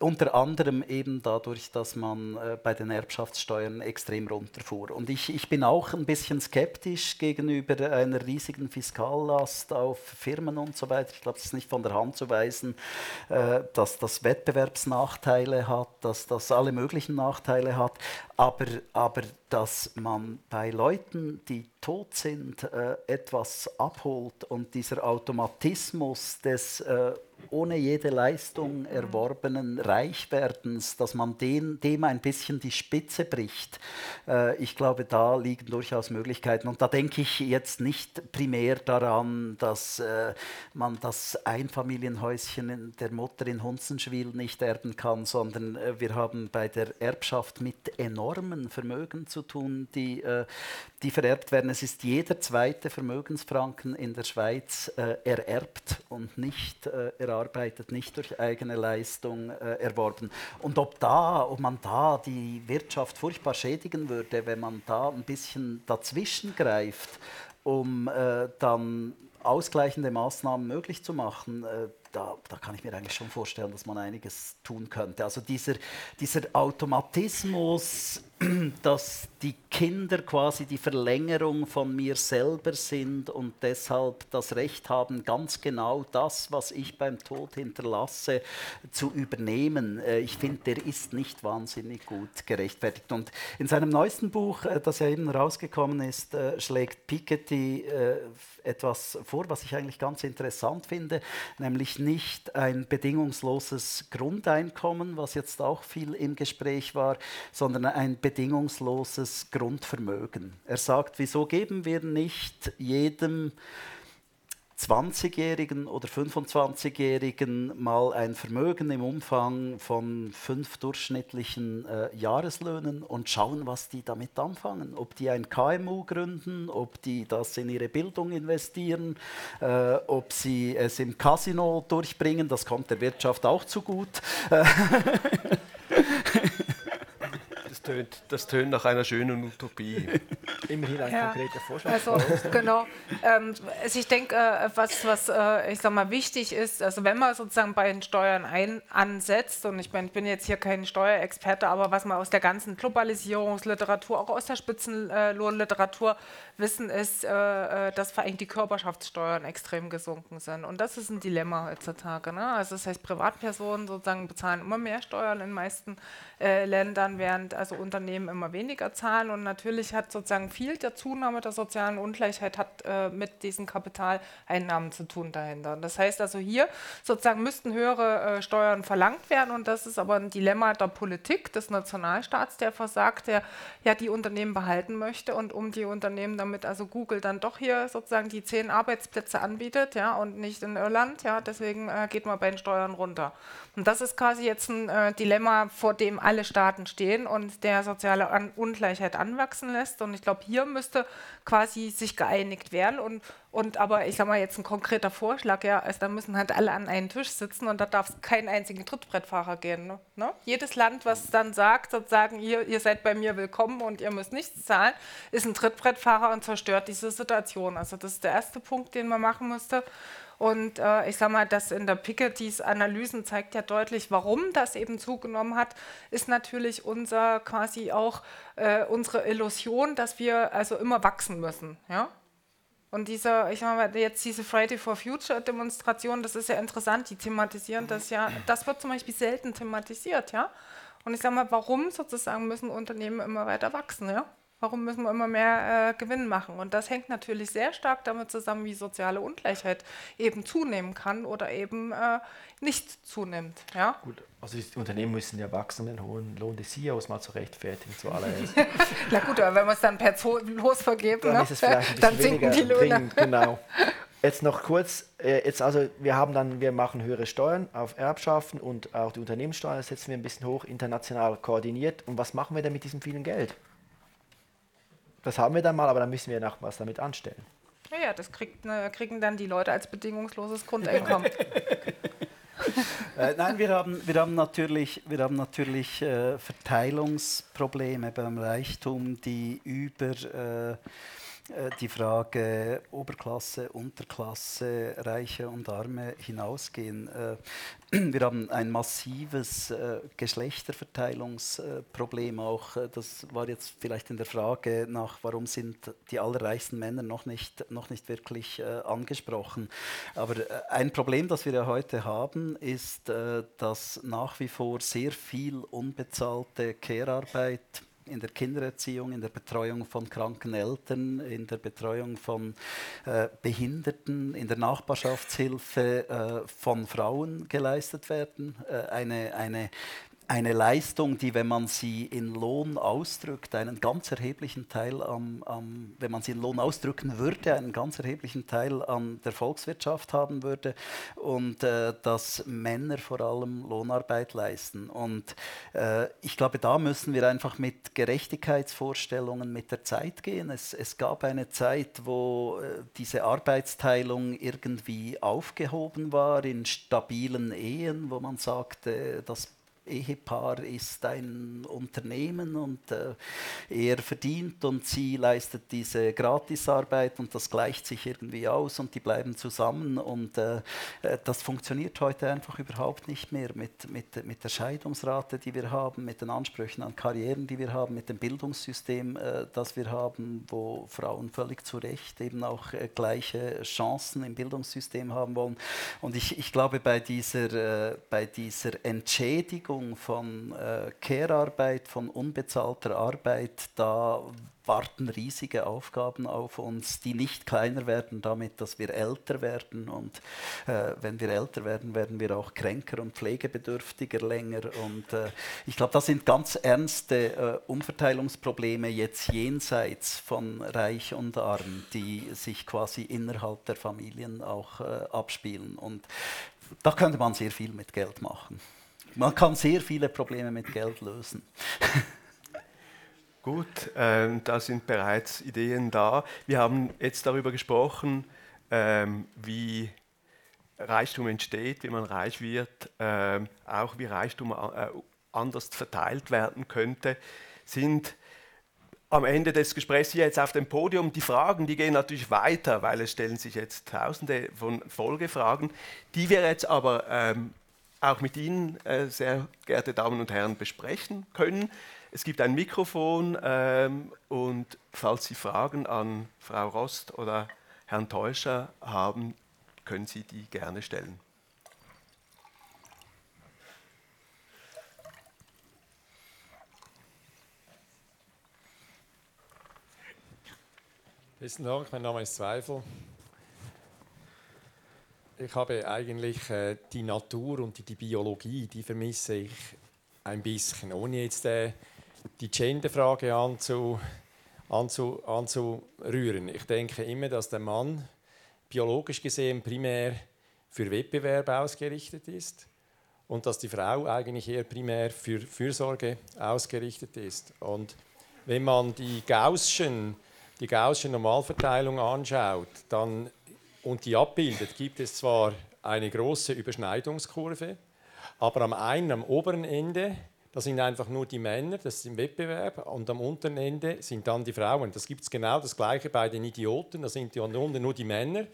unter anderem eben dadurch, dass man äh, bei den Erbschaftssteuern extrem runterfuhr. Und ich, ich bin auch ein bisschen skeptisch gegenüber einer riesigen Fiskallast auf Firmen und so weiter. Ich glaube, es ist nicht von der Hand zu weisen, äh, dass das Wettbewerbsnachteile hat, dass das alle möglichen Nachteile hat, aber, aber dass man bei Leuten, die tot sind, äh, etwas abholt und dieser Automatismus des äh, ohne jede Leistung erworbenen Reichwerdens, dass man den, dem ein bisschen die Spitze bricht. Äh, ich glaube, da liegen durchaus Möglichkeiten. Und da denke ich jetzt nicht primär daran, dass äh, man das Einfamilienhäuschen der Mutter in Hunzenschwil nicht erben kann, sondern äh, wir haben bei der Erbschaft mit enormen Vermögen zu tun, die, äh, die vererbt werden. Es ist jeder zweite Vermögensfranken in der Schweiz äh, ererbt und nicht äh, erarbeitet, nicht durch eigene Leistung äh, erworben. Und ob, da, ob man da die Wirtschaft furchtbar schädigen würde, wenn man da ein bisschen dazwischen greift, um äh, dann ausgleichende Maßnahmen möglich zu machen, äh, da, da, kann ich mir eigentlich schon vorstellen, dass man einiges tun könnte. Also dieser, dieser Automatismus, dass die Kinder quasi die Verlängerung von mir selber sind und deshalb das Recht haben, ganz genau das, was ich beim Tod hinterlasse, zu übernehmen. Äh, ich finde, der ist nicht wahnsinnig gut gerechtfertigt. Und in seinem neuesten Buch, äh, das ja eben rausgekommen ist, äh, schlägt Piketty etwas vor, was ich eigentlich ganz interessant finde, nämlich nicht ein bedingungsloses Grundeinkommen, was jetzt auch viel im Gespräch war, sondern ein bedingungsloses Grundvermögen. Er sagt, wieso geben wir nicht jedem 20-Jährigen oder 25-Jährigen mal ein Vermögen im Umfang von fünf durchschnittlichen äh, Jahreslöhnen und schauen, was die damit anfangen. Ob die ein KMU gründen, ob die das in ihre Bildung investieren, äh, ob sie es im Casino durchbringen, das kommt der Wirtschaft auch zu gut. tönt, das tönt nach einer schönen Utopie. Immerhin ein ja, konkreter Vorschlag. Also, genau. Ähm, also ich denke, äh, was, was äh, ich sag mal, wichtig ist, also wenn man sozusagen bei den Steuern ein, ansetzt, und ich, mein, ich bin jetzt hier kein Steuerexperte, aber was man aus der ganzen Globalisierungsliteratur, auch aus der Spitzenlohnliteratur wissen, ist, äh, äh dass vor allem die Körperschaftssteuern extrem gesunken sind. Und das ist ein Dilemma heutzutage. Ne? Also das heißt, Privatpersonen sozusagen bezahlen immer mehr Steuern in den meisten äh, Ländern, während also Unternehmen immer weniger zahlen. Und natürlich hat sozusagen viel der Zunahme der sozialen Ungleichheit hat äh, mit diesen Kapitaleinnahmen zu tun dahinter. Das heißt also hier sozusagen müssten höhere äh, Steuern verlangt werden und das ist aber ein Dilemma der Politik, des Nationalstaats, der versagt, der ja die Unternehmen behalten möchte und um die Unternehmen damit also Google dann doch hier sozusagen die zehn Arbeitsplätze anbietet, ja, und nicht in Irland, ja, deswegen äh, geht man bei den Steuern runter. Und das ist quasi jetzt ein äh, Dilemma, vor dem alle Staaten stehen und der soziale An Ungleichheit anwachsen lässt. Und ich glaube, hier müsste quasi sich geeinigt werden. Und, und aber ich sage mal jetzt ein konkreter Vorschlag, ja, also da müssen halt alle an einen Tisch sitzen und da darf es keinen einzigen Trittbrettfahrer gehen. Ne? Ne? Jedes Land, was dann sagt, sozusagen, ihr, ihr seid bei mir willkommen und ihr müsst nichts zahlen, ist ein Trittbrettfahrer und zerstört diese Situation. Also das ist der erste Punkt, den man machen müsste. Und äh, ich sage mal, das in der Pikettys Analysen zeigt ja deutlich, warum das eben zugenommen hat, ist natürlich unser quasi auch äh, unsere Illusion, dass wir also immer wachsen müssen. Ja? Und diese, ich sag mal, jetzt diese Friday for Future Demonstration, das ist ja interessant, die thematisieren das ja, das wird zum Beispiel selten thematisiert, ja. Und ich sage mal, warum sozusagen müssen Unternehmen immer weiter wachsen, ja? Warum müssen wir immer mehr äh, Gewinn machen? Und das hängt natürlich sehr stark damit zusammen, wie soziale Ungleichheit eben zunehmen kann oder eben äh, nicht zunimmt. Ja? Gut, also die Unternehmen müssen ja wachsen, den hohen Lohn des CEOs mal zu rechtfertigen zuallererst. Na gut, aber wenn wir es dann per Zo Los vergeben, dann, ne? ist es vielleicht ein dann sinken die Löhne. dringend, genau. Jetzt noch kurz, äh, jetzt also wir haben dann, wir machen höhere Steuern auf Erbschaften und auch die Unternehmenssteuern setzen wir ein bisschen hoch, international koordiniert. Und was machen wir denn mit diesem vielen Geld? Das haben wir dann mal, aber dann müssen wir noch was damit anstellen. Ja, ja, das kriegt, ne, kriegen dann die Leute als bedingungsloses Grundeinkommen. Äh, nein, wir haben, wir haben natürlich, wir haben natürlich äh, Verteilungsprobleme beim Reichtum, die über äh, die Frage Oberklasse, Unterklasse, Reiche und Arme hinausgehen. Äh, Wir haben ein massives äh, Geschlechterverteilungsproblem auch. Äh, Das war jetzt vielleicht in der Frage nach, warum sind die allerreichsten Männer noch nicht, noch nicht wirklich äh, angesprochen. Aber äh, ein Problem, das wir ja heute haben, ist, äh, dass nach wie vor sehr viel unbezahlte Care-Arbeit in der Kindererziehung, in der Betreuung von kranken Eltern, in der Betreuung von äh, Behinderten, in der Nachbarschaftshilfe äh, von Frauen geleistet werden. Äh, eine, eine, eine Leistung, die, wenn man sie in Lohn ausdrückt, einen ganz erheblichen Teil am, am, wenn man sie in Lohn ausdrücken würde, einen ganz erheblichen Teil an der Volkswirtschaft haben würde und äh, dass Männer vor allem Lohnarbeit leisten. Und äh, ich glaube, da müssen wir einfach mit Gerechtigkeitsvorstellungen mit der Zeit gehen. Es, es gab eine Zeit, wo äh, diese Arbeitsteilung irgendwie aufgehoben war in stabilen Ehen, wo man sagte, das Ehepaar ist ein Unternehmen und äh, er verdient und sie leistet diese Gratisarbeit und das gleicht sich irgendwie aus und die bleiben zusammen und äh, äh, das funktioniert heute einfach überhaupt nicht mehr mit, mit, mit der Scheidungsrate, die wir haben, mit den Ansprüchen an Karrieren, die wir haben, mit dem Bildungssystem, äh, das wir haben, wo Frauen völlig zu Recht eben auch äh, gleiche Chancen im Bildungssystem haben wollen. Und ich, ich glaube, bei dieser, äh, bei dieser Entschädigung von äh, Care-Arbeit, von unbezahlter Arbeit, da warten riesige Aufgaben auf uns, die nicht kleiner werden damit, dass wir älter werden. Und äh, wenn wir älter werden, werden wir auch kränker und pflegebedürftiger länger. Und äh, ich glaube, das sind ganz ernste äh, Umverteilungsprobleme jetzt jenseits von Reich und Arm, die sich quasi innerhalb der Familien auch äh, abspielen. Und da könnte man sehr viel mit Geld machen. Man kann sehr viele Probleme mit Geld lösen. Gut, ähm, da sind bereits Ideen da. Wir haben jetzt darüber gesprochen, ähm, wie Reichtum entsteht, wie man reich wird, ähm, auch wie Reichtum äh, anders verteilt werden könnte, sind am Ende des Gesprächs hier jetzt auf dem Podium. Die Fragen, die gehen natürlich weiter, weil es stellen sich jetzt tausende von Folgefragen, die wir jetzt aber ähm, auch mit Ihnen, äh, sehr geehrte Damen und Herren, besprechen können. Es gibt ein Mikrofon ähm, und falls Sie Fragen an Frau Rost oder Herrn Teuscher haben, können Sie die gerne stellen. Besten Dank, mein Name ist Zweifel. Ich habe eigentlich äh, die Natur und die, die, Biologie, die vermisse ich ein bisschen, ohne jetzt äh, die Genderfrage anzu, anzu, anzurühren. Ich denke immer, dass der Mann biologisch gesehen primär für Wettbewerb ausgerichtet ist und dass die Frau eigentlich eher primär für Fürsorge ausgerichtet ist. Und wenn man die Gaußschen die Gaußsche Normalverteilung anschaut dann, und die abbildet, gibt es zwar eine große Überschneidungskurve, aber am einen, am oberen Ende, da sind einfach nur die Männer, das ist im Wettbewerb, und am unteren Ende sind dann die Frauen. Das gibt es genau das Gleiche bei den Idioten, da sind die unten nur die Männer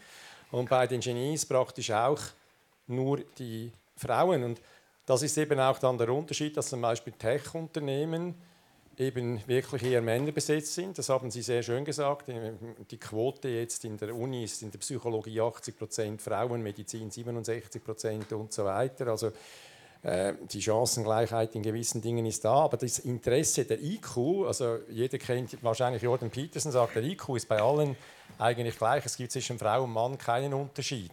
und bei den Genies praktisch auch nur die Frauen. Und das ist eben auch dann der Unterschied, dass zum Beispiel Tech-Unternehmen eben wirklich eher Männer besetzt sind. Das haben Sie sehr schön gesagt. Die Quote jetzt in der Uni ist in der Psychologie 80 Prozent Frauen, Medizin 67 Prozent und so weiter. Also äh, die Chancengleichheit in gewissen Dingen ist da, aber das Interesse der IQ, also jeder kennt wahrscheinlich Jordan Peterson sagt, der IQ ist bei allen eigentlich gleich. Es gibt zwischen Frau und Mann keinen Unterschied,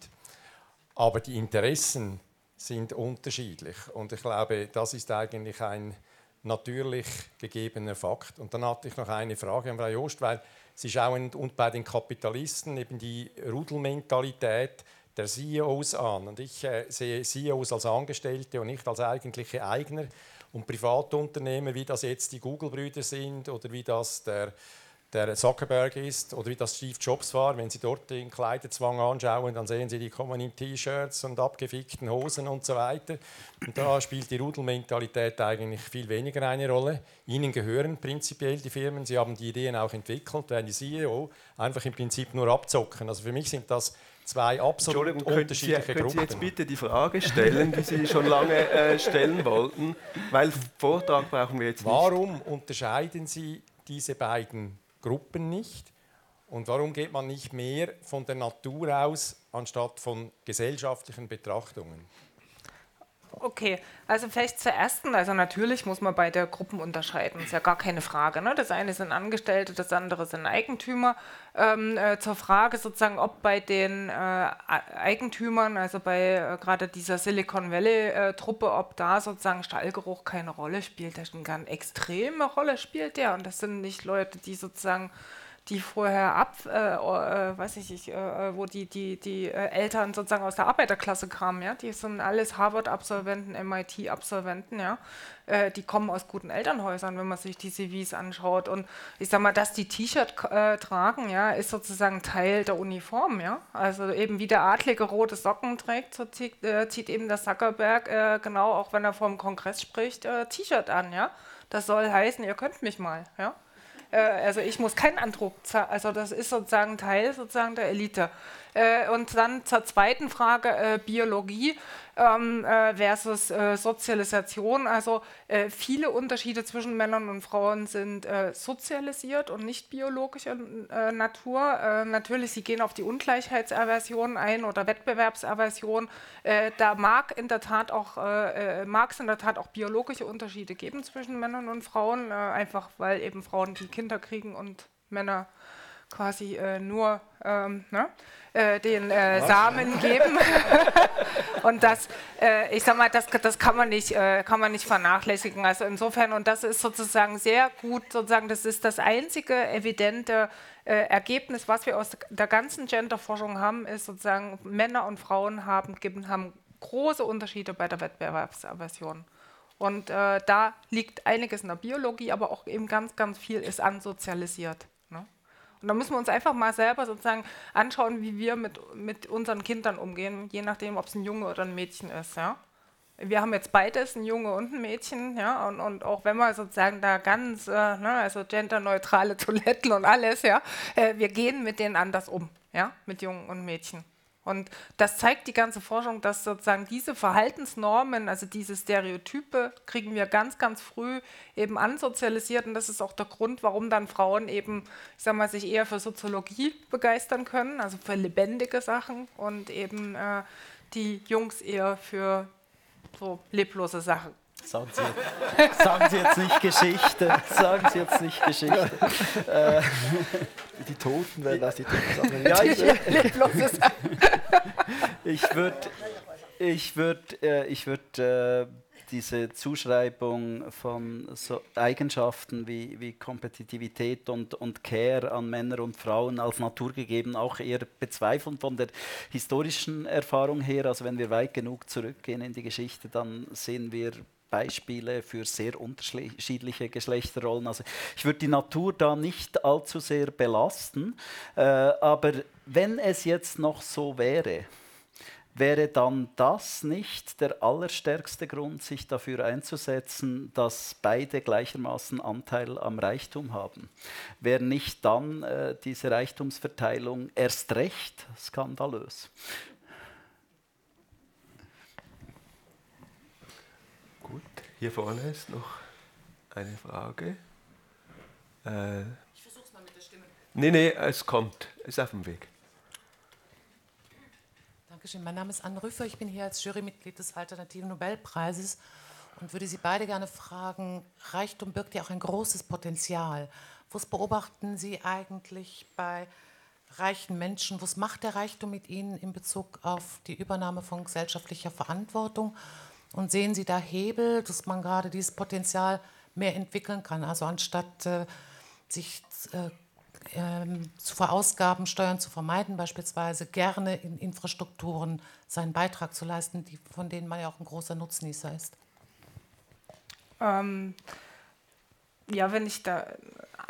aber die Interessen sind unterschiedlich und ich glaube, das ist eigentlich ein natürlich gegebener Fakt. Und dann hatte ich noch eine Frage an Frau Jost, weil ist auch und bei den Kapitalisten eben die Rudelmentalität der CEOs an. Und ich äh, sehe CEOs als Angestellte und nicht als eigentliche Eigner und Privatunternehmer, wie das jetzt die Google-Brüder sind oder wie das der der Zuckerberg ist oder wie das Steve Jobs war. Wenn Sie dort den Kleiderzwang anschauen, dann sehen Sie, die kommen in T-Shirts und abgefickten Hosen und so weiter. Und da spielt die Rudelmentalität eigentlich viel weniger eine Rolle. Ihnen gehören prinzipiell die Firmen, Sie haben die Ideen auch entwickelt, während die CEO einfach im Prinzip nur abzocken. Also für mich sind das zwei absolut unterschiedliche Sie, Gruppen. Können Sie jetzt bitte die Frage stellen, die Sie schon lange äh, stellen wollten, weil Vortrag brauchen wir jetzt nicht. Warum unterscheiden Sie diese beiden Gruppen nicht? Und warum geht man nicht mehr von der Natur aus, anstatt von gesellschaftlichen Betrachtungen? Okay, also vielleicht zur ersten, also natürlich muss man bei der Gruppen unterscheiden, ist ja gar keine Frage. Ne? Das eine sind Angestellte, das andere sind Eigentümer. Ähm, äh, zur Frage sozusagen, ob bei den äh, Eigentümern, also bei äh, gerade dieser Silicon Valley-Truppe, ob da sozusagen Stallgeruch keine Rolle spielt, das eine ganz extreme Rolle spielt der. Und das sind nicht Leute, die sozusagen die vorher ab, äh, äh, weiß ich nicht, äh, wo die, die, die äh, Eltern sozusagen aus der Arbeiterklasse kamen, ja, die sind alles Harvard-Absolventen, MIT-Absolventen, ja, äh, die kommen aus guten Elternhäusern, wenn man sich die CVs anschaut. Und ich sag mal, dass die T-Shirt äh, tragen, ja, ist sozusagen Teil der Uniform, ja, also eben wie der Adlige rote Socken trägt, so zieht, zieht eben der Zuckerberg, genau, auch wenn er vor dem Kongress spricht, T-Shirt an, ja, das soll heißen, ihr könnt mich mal, ja. Äh, also ich muss keinen Andruck zahlen, also das ist sozusagen Teil sozusagen der Elite. Äh, und dann zur zweiten Frage, äh, Biologie ähm, äh, versus äh, Sozialisation. Also äh, viele Unterschiede zwischen Männern und Frauen sind äh, sozialisiert und nicht biologischer äh, Natur. Äh, natürlich, sie gehen auf die Ungleichheitsaversion ein oder Wettbewerbsaversion. da mag in der Tat auch mag es in der Tat auch biologische Unterschiede geben zwischen Männern und Frauen, einfach weil eben Frauen die Kinder kriegen und Männer quasi nur ähm, ne? äh, den äh, Samen geben. und das, äh, ich sag mal, das, das kann, man nicht, äh, kann man nicht vernachlässigen. Also insofern, und das ist sozusagen sehr gut, sozusagen, das ist das einzige evidente äh, Ergebnis, was wir aus der ganzen Genderforschung haben, ist sozusagen, Männer und Frauen haben, geben, haben große Unterschiede bei der Wettbewerbsaversion. Und äh, da liegt einiges in der Biologie, aber auch eben ganz, ganz viel ist ansozialisiert. Und da müssen wir uns einfach mal selber sozusagen anschauen, wie wir mit, mit unseren Kindern umgehen, je nachdem, ob es ein Junge oder ein Mädchen ist. Ja? Wir haben jetzt beides, ein Junge und ein Mädchen, ja, und, und auch wenn wir sozusagen da ganz, äh, ne, also genderneutrale Toiletten und alles, ja, äh, wir gehen mit denen anders um, ja, mit Jungen und Mädchen. Und das zeigt die ganze Forschung, dass sozusagen diese Verhaltensnormen, also diese Stereotype, kriegen wir ganz, ganz früh eben ansozialisiert. Und das ist auch der Grund, warum dann Frauen eben, ich sag mal, sich eher für Soziologie begeistern können, also für lebendige Sachen und eben äh, die Jungs eher für so leblose Sachen. Sagen Sie, sagen Sie jetzt nicht Geschichte. Sagen Sie jetzt nicht Geschichte. Äh, die Toten werden das die Toten Ja, ich, ich würde ich würd, äh, würd, äh, diese Zuschreibung von so Eigenschaften wie, wie Kompetitivität und, und Care an Männer und Frauen als naturgegeben auch eher bezweifeln von der historischen Erfahrung her. Also wenn wir weit genug zurückgehen in die Geschichte, dann sehen wir Beispiele für sehr unterschiedliche Geschlechterrollen. Also ich würde die Natur da nicht allzu sehr belasten, äh, aber wenn es jetzt noch so wäre, wäre dann das nicht der allerstärkste Grund, sich dafür einzusetzen, dass beide gleichermaßen Anteil am Reichtum haben? Wäre nicht dann äh, diese Reichtumsverteilung erst recht skandalös? Hier vorne ist noch eine Frage. Äh, ich versuche es mal mit der Stimme. Nee, nee, es kommt. Es ist auf dem Weg. Dankeschön. Mein Name ist Anne Rüffer. Ich bin hier als Jurymitglied des Alternativen Nobelpreises und würde Sie beide gerne fragen: Reichtum birgt ja auch ein großes Potenzial. Was beobachten Sie eigentlich bei reichen Menschen? Was macht der Reichtum mit Ihnen in Bezug auf die Übernahme von gesellschaftlicher Verantwortung? Und sehen Sie da Hebel, dass man gerade dieses Potenzial mehr entwickeln kann? Also anstatt äh, sich äh, ähm, zu verausgaben, Steuern zu vermeiden, beispielsweise gerne in Infrastrukturen seinen Beitrag zu leisten, die, von denen man ja auch ein großer Nutznießer ist. Ähm, ja, wenn ich da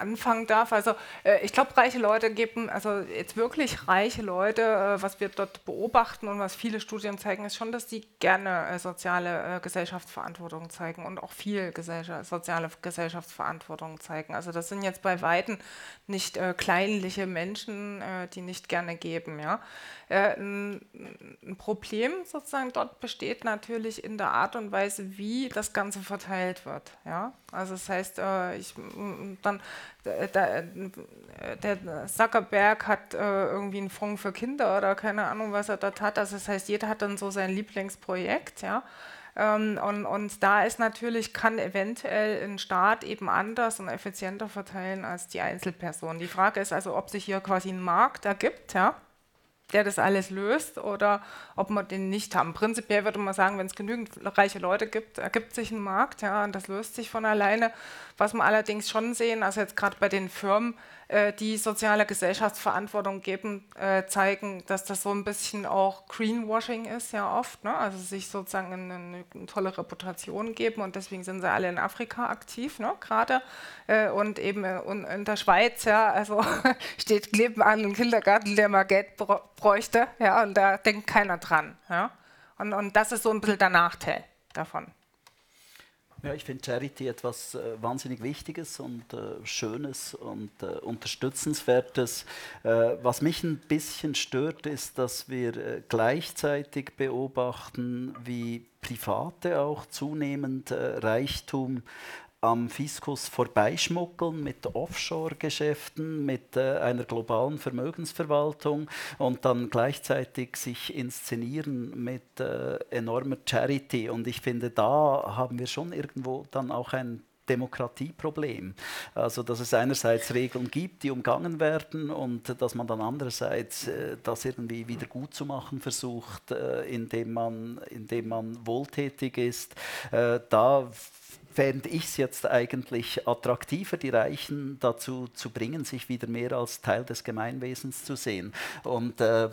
anfangen darf. Also äh, ich glaube, reiche Leute geben, also jetzt wirklich reiche Leute, äh, was wir dort beobachten und was viele Studien zeigen, ist schon, dass die gerne äh, soziale äh, Gesellschaftsverantwortung zeigen und auch viel Gesellschaft, soziale Gesellschaftsverantwortung zeigen. Also das sind jetzt bei Weitem nicht äh, kleinliche Menschen, äh, die nicht gerne geben. Ja? ein, ein Problem sozusagen dort besteht natürlich in der Art und Weise, wie das Ganze verteilt wird. Ja? Also das heißt, ich, dann der, der Zuckerberg hat äh, irgendwie einen Fonds für Kinder oder keine Ahnung, was er dort hat. Also das heißt, jeder hat dann so sein Lieblingsprojekt, ja. Ähm, und, und da ist natürlich, kann eventuell ein Staat eben anders und effizienter verteilen als die Einzelperson. Die Frage ist also, ob sich hier quasi ein Markt ergibt, ja der das alles löst oder ob wir den nicht haben. Prinzipiell würde man sagen, wenn es genügend reiche Leute gibt, ergibt sich ein Markt, ja, und das löst sich von alleine. Was wir allerdings schon sehen, also jetzt gerade bei den Firmen, die soziale Gesellschaftsverantwortung geben, äh, zeigen, dass das so ein bisschen auch Greenwashing ist, ja oft. Ne? Also sich sozusagen eine, eine, tolle Reputation geben und deswegen sind sie alle in Afrika aktiv, ne? gerade. Äh, und eben in, der Schweiz, ja, also steht kleben an einem Kindergarten, der mal Geld bräuchte, ja, und da denkt keiner dran. Ja? Und, und das ist so ein bisschen der Nachteil davon. Ja, ich finde Charity etwas äh, wahnsinnig Wichtiges und äh, Schönes und äh, Unterstützenswertes. Äh, was mich ein bisschen stört, ist, dass wir äh, gleichzeitig beobachten, wie Private auch zunehmend äh, Reichtum am Fiskus vorbeischmuggeln mit Offshore-Geschäften, mit äh, einer globalen Vermögensverwaltung und dann gleichzeitig sich inszenieren mit äh, enormer Charity. Und ich finde, da haben wir schon irgendwo dann auch ein Demokratieproblem. Also, dass es einerseits Regeln gibt, die umgangen werden und dass man dann andererseits äh, das irgendwie wieder gut zu machen versucht, äh, indem, man, indem man wohltätig ist. Äh, da fände ich es jetzt eigentlich attraktiver, die Reichen dazu zu bringen, sich wieder mehr als Teil des Gemeinwesens zu sehen. Und äh,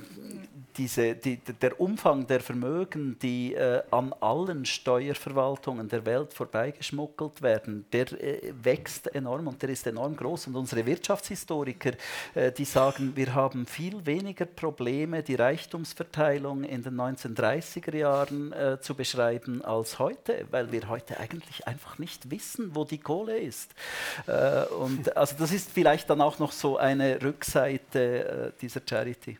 diese, die, der Umfang der Vermögen, die äh, an allen Steuerverwaltungen der Welt vorbeigeschmuggelt werden, der äh, wächst enorm und der ist enorm groß. Und unsere Wirtschaftshistoriker, äh, die sagen, wir haben viel weniger Probleme, die Reichtumsverteilung in den 1930er Jahren äh, zu beschreiben als heute, weil wir heute eigentlich einfach einfach nicht wissen, wo die Kohle ist. Äh, und also das ist vielleicht dann auch noch so eine Rückseite äh, dieser Charity.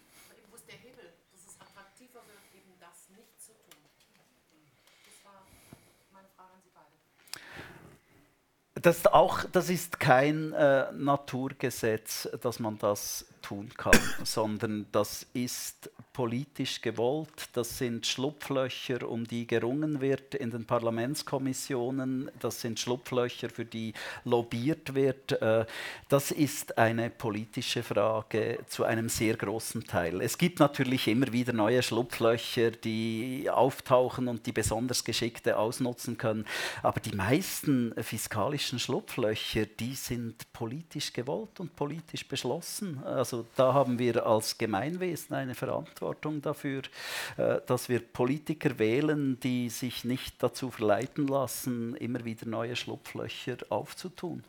Das, auch, das ist kein äh, Naturgesetz, dass man das tun kann, sondern das ist politisch gewollt. Das sind Schlupflöcher, um die gerungen wird in den Parlamentskommissionen. Das sind Schlupflöcher, für die lobbyiert wird. Äh, das ist eine politische Frage zu einem sehr großen Teil. Es gibt natürlich immer wieder neue Schlupflöcher, die auftauchen und die besonders Geschickte ausnutzen können. Aber die meisten fiskalischen Schlupflöcher, die sind politisch gewollt und politisch beschlossen. Also da haben wir als Gemeinwesen eine Verantwortung dafür, äh, dass wir Politiker wählen, die sich nicht dazu verleiten lassen, immer wieder neue Schlupflöcher aufzutun.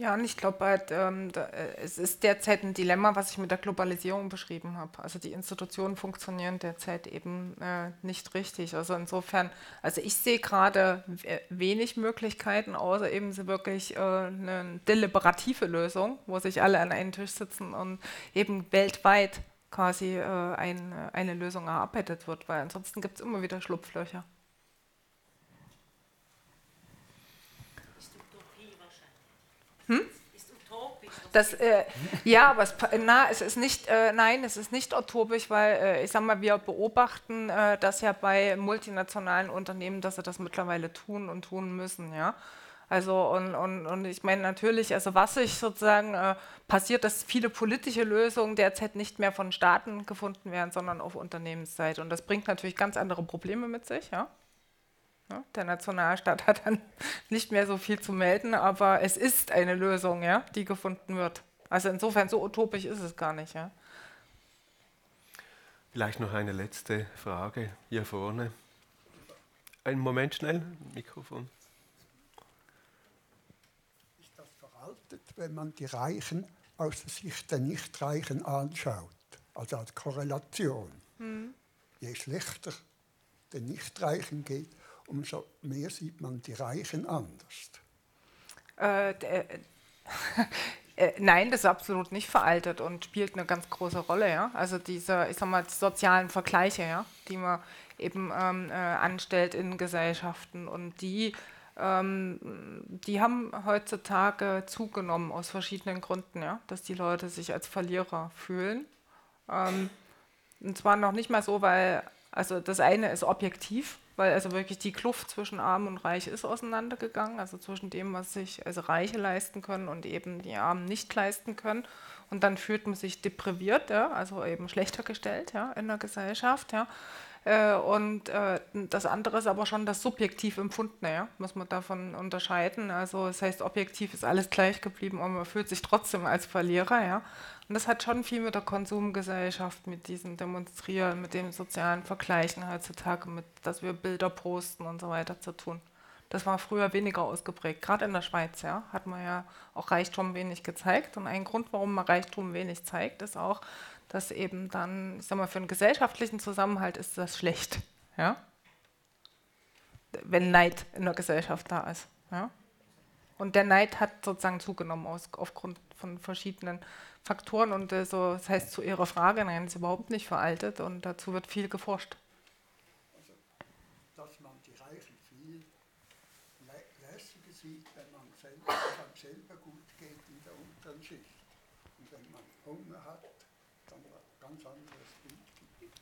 Ja, und ich glaube halt, ähm, da, äh, es ist derzeit ein Dilemma, was ich mit der Globalisierung beschrieben habe. Also die Institutionen funktionieren derzeit eben äh, nicht richtig. Also insofern, also ich sehe gerade wenig Möglichkeiten, außer eben so wirklich äh, eine deliberative Lösung, wo sich alle an einen Tisch sitzen und eben weltweit quasi äh, ein, eine Lösung erarbeitet wird, weil ansonsten gibt es immer wieder Schlupflöcher. Hm? Das, äh, ja, aber es, na, es ist nicht, äh, nein, es ist nicht utopisch, weil äh, ich sag mal, wir beobachten äh, das ja bei multinationalen Unternehmen, dass sie das mittlerweile tun und tun müssen, ja. Also und, und, und ich meine natürlich, also was sich sozusagen äh, passiert, dass viele politische Lösungen derzeit nicht mehr von Staaten gefunden werden, sondern auf Unternehmensseite. Und das bringt natürlich ganz andere Probleme mit sich, ja. Ne? Der Nationalstaat hat dann nicht mehr so viel zu melden, aber es ist eine Lösung, ja, die gefunden wird. Also insofern so utopisch ist es gar nicht. Ja. Vielleicht noch eine letzte Frage hier vorne. Einen Moment schnell, Mikrofon. Ist das veraltet, wenn man die Reichen aus der Sicht der Nichtreichen anschaut, also als Korrelation? Hm. Je schlechter den Nichtreichen geht, umso mehr sieht man die Reichen anders. Äh, äh, äh, nein, das ist absolut nicht veraltet und spielt eine ganz große Rolle. Ja? Also diese, ich sag mal, sozialen Vergleiche, ja? die man eben ähm, äh, anstellt in Gesellschaften und die ähm, die haben heutzutage zugenommen aus verschiedenen Gründen, ja, dass die Leute sich als Verlierer fühlen. Ähm, und zwar noch nicht mal so, weil, also das eine ist objektiv, weil also wirklich die Kluft zwischen Arm und Reich ist auseinandergegangen, also zwischen dem, was sich also Reiche leisten können und eben die Armen nicht leisten können. Und dann fühlt man sich depriviert, ja, also eben schlechter gestellt ja, in der Gesellschaft. Ja. Äh, und äh, das andere ist aber schon das subjektiv Empfundene, ja, muss man davon unterscheiden. Also das heißt, objektiv ist alles gleich geblieben, aber man fühlt sich trotzdem als Verlierer. Ja. Und das hat schon viel mit der Konsumgesellschaft, mit diesem Demonstrieren, mit dem sozialen Vergleichen heutzutage, mit dass wir Bilder posten und so weiter zu tun. Das war früher weniger ausgeprägt. Gerade in der Schweiz ja, hat man ja auch Reichtum wenig gezeigt. Und ein Grund, warum man Reichtum wenig zeigt, ist auch, dass eben dann, ich sag mal, für einen gesellschaftlichen Zusammenhalt ist das schlecht. Ja? Wenn Neid in der Gesellschaft da ist. Ja? Und der Neid hat sozusagen zugenommen aus, aufgrund von verschiedenen Faktoren und äh, so, das heißt zu Ihrer Frage, nein, ist überhaupt nicht veraltet und dazu wird viel geforscht. Also, dass man die Reichen viel lässiger sieht, wenn man selber, selber gut geht in der unteren Schicht. Und wenn man Hunger hat, dann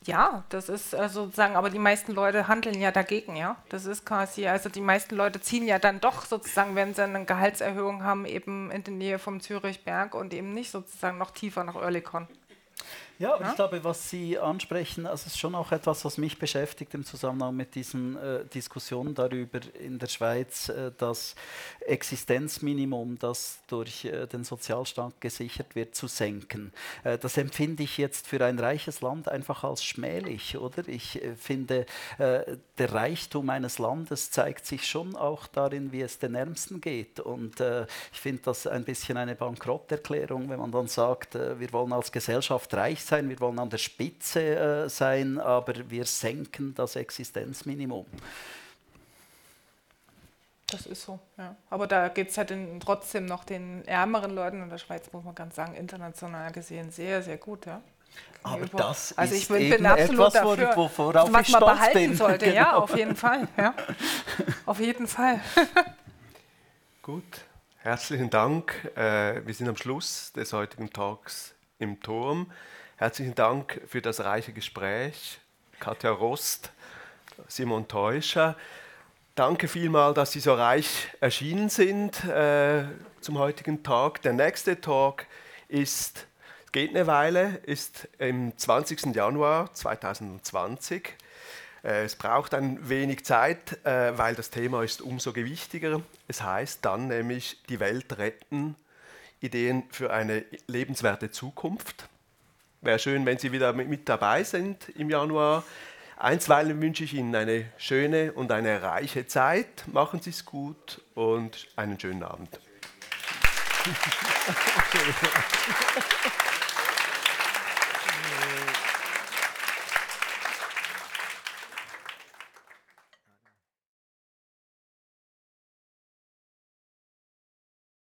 ja, das ist also sozusagen, aber die meisten Leute handeln ja dagegen, ja. Das ist quasi, also die meisten Leute ziehen ja dann doch sozusagen, wenn sie eine Gehaltserhöhung haben, eben in die Nähe vom Zürichberg und eben nicht sozusagen noch tiefer nach Oerlikon. Ja, ja, ich glaube, was Sie ansprechen, also ist schon auch etwas, was mich beschäftigt im Zusammenhang mit diesen äh, Diskussionen darüber in der Schweiz, äh, das Existenzminimum, das durch äh, den Sozialstaat gesichert wird, zu senken. Äh, das empfinde ich jetzt für ein reiches Land einfach als schmählich, oder? Ich äh, finde, äh, der Reichtum eines Landes zeigt sich schon auch darin, wie es den Ärmsten geht. Und ich finde das ein bisschen eine Bankrotterklärung, wenn man dann sagt, wir wollen als Gesellschaft reich sein, wir wollen an der Spitze äh, sein, aber wir senken das Existenzminimum. Das ist so, ja. Aber da geht es halt in, trotzdem noch den ärmeren Leuten in der Schweiz, muss man ganz sagen, international gesehen sehr, sehr gut, ja. Aber das also ist ich bin, bin absolut etwas, dafür, worauf was ich man stolz behalten bin. sollte. Genau. Ja, auf jeden Fall. Ja. auf jeden Fall. Gut, herzlichen Dank. Äh, wir sind am Schluss des heutigen Tags im Turm. Herzlichen Dank für das reiche Gespräch, Katja Rost, Simon Teuscher. Danke vielmal, dass Sie so reich erschienen sind äh, zum heutigen Tag. Der nächste Talk ist, geht eine Weile, ist im 20. Januar 2020. Äh, es braucht ein wenig Zeit, äh, weil das Thema ist umso gewichtiger. Es heißt dann nämlich die Welt retten, Ideen für eine lebenswerte Zukunft. Wäre schön, wenn Sie wieder mit dabei sind im Januar. Einstweilen wünsche ich Ihnen eine schöne und eine reiche Zeit. Machen Sie es gut und einen schönen Abend.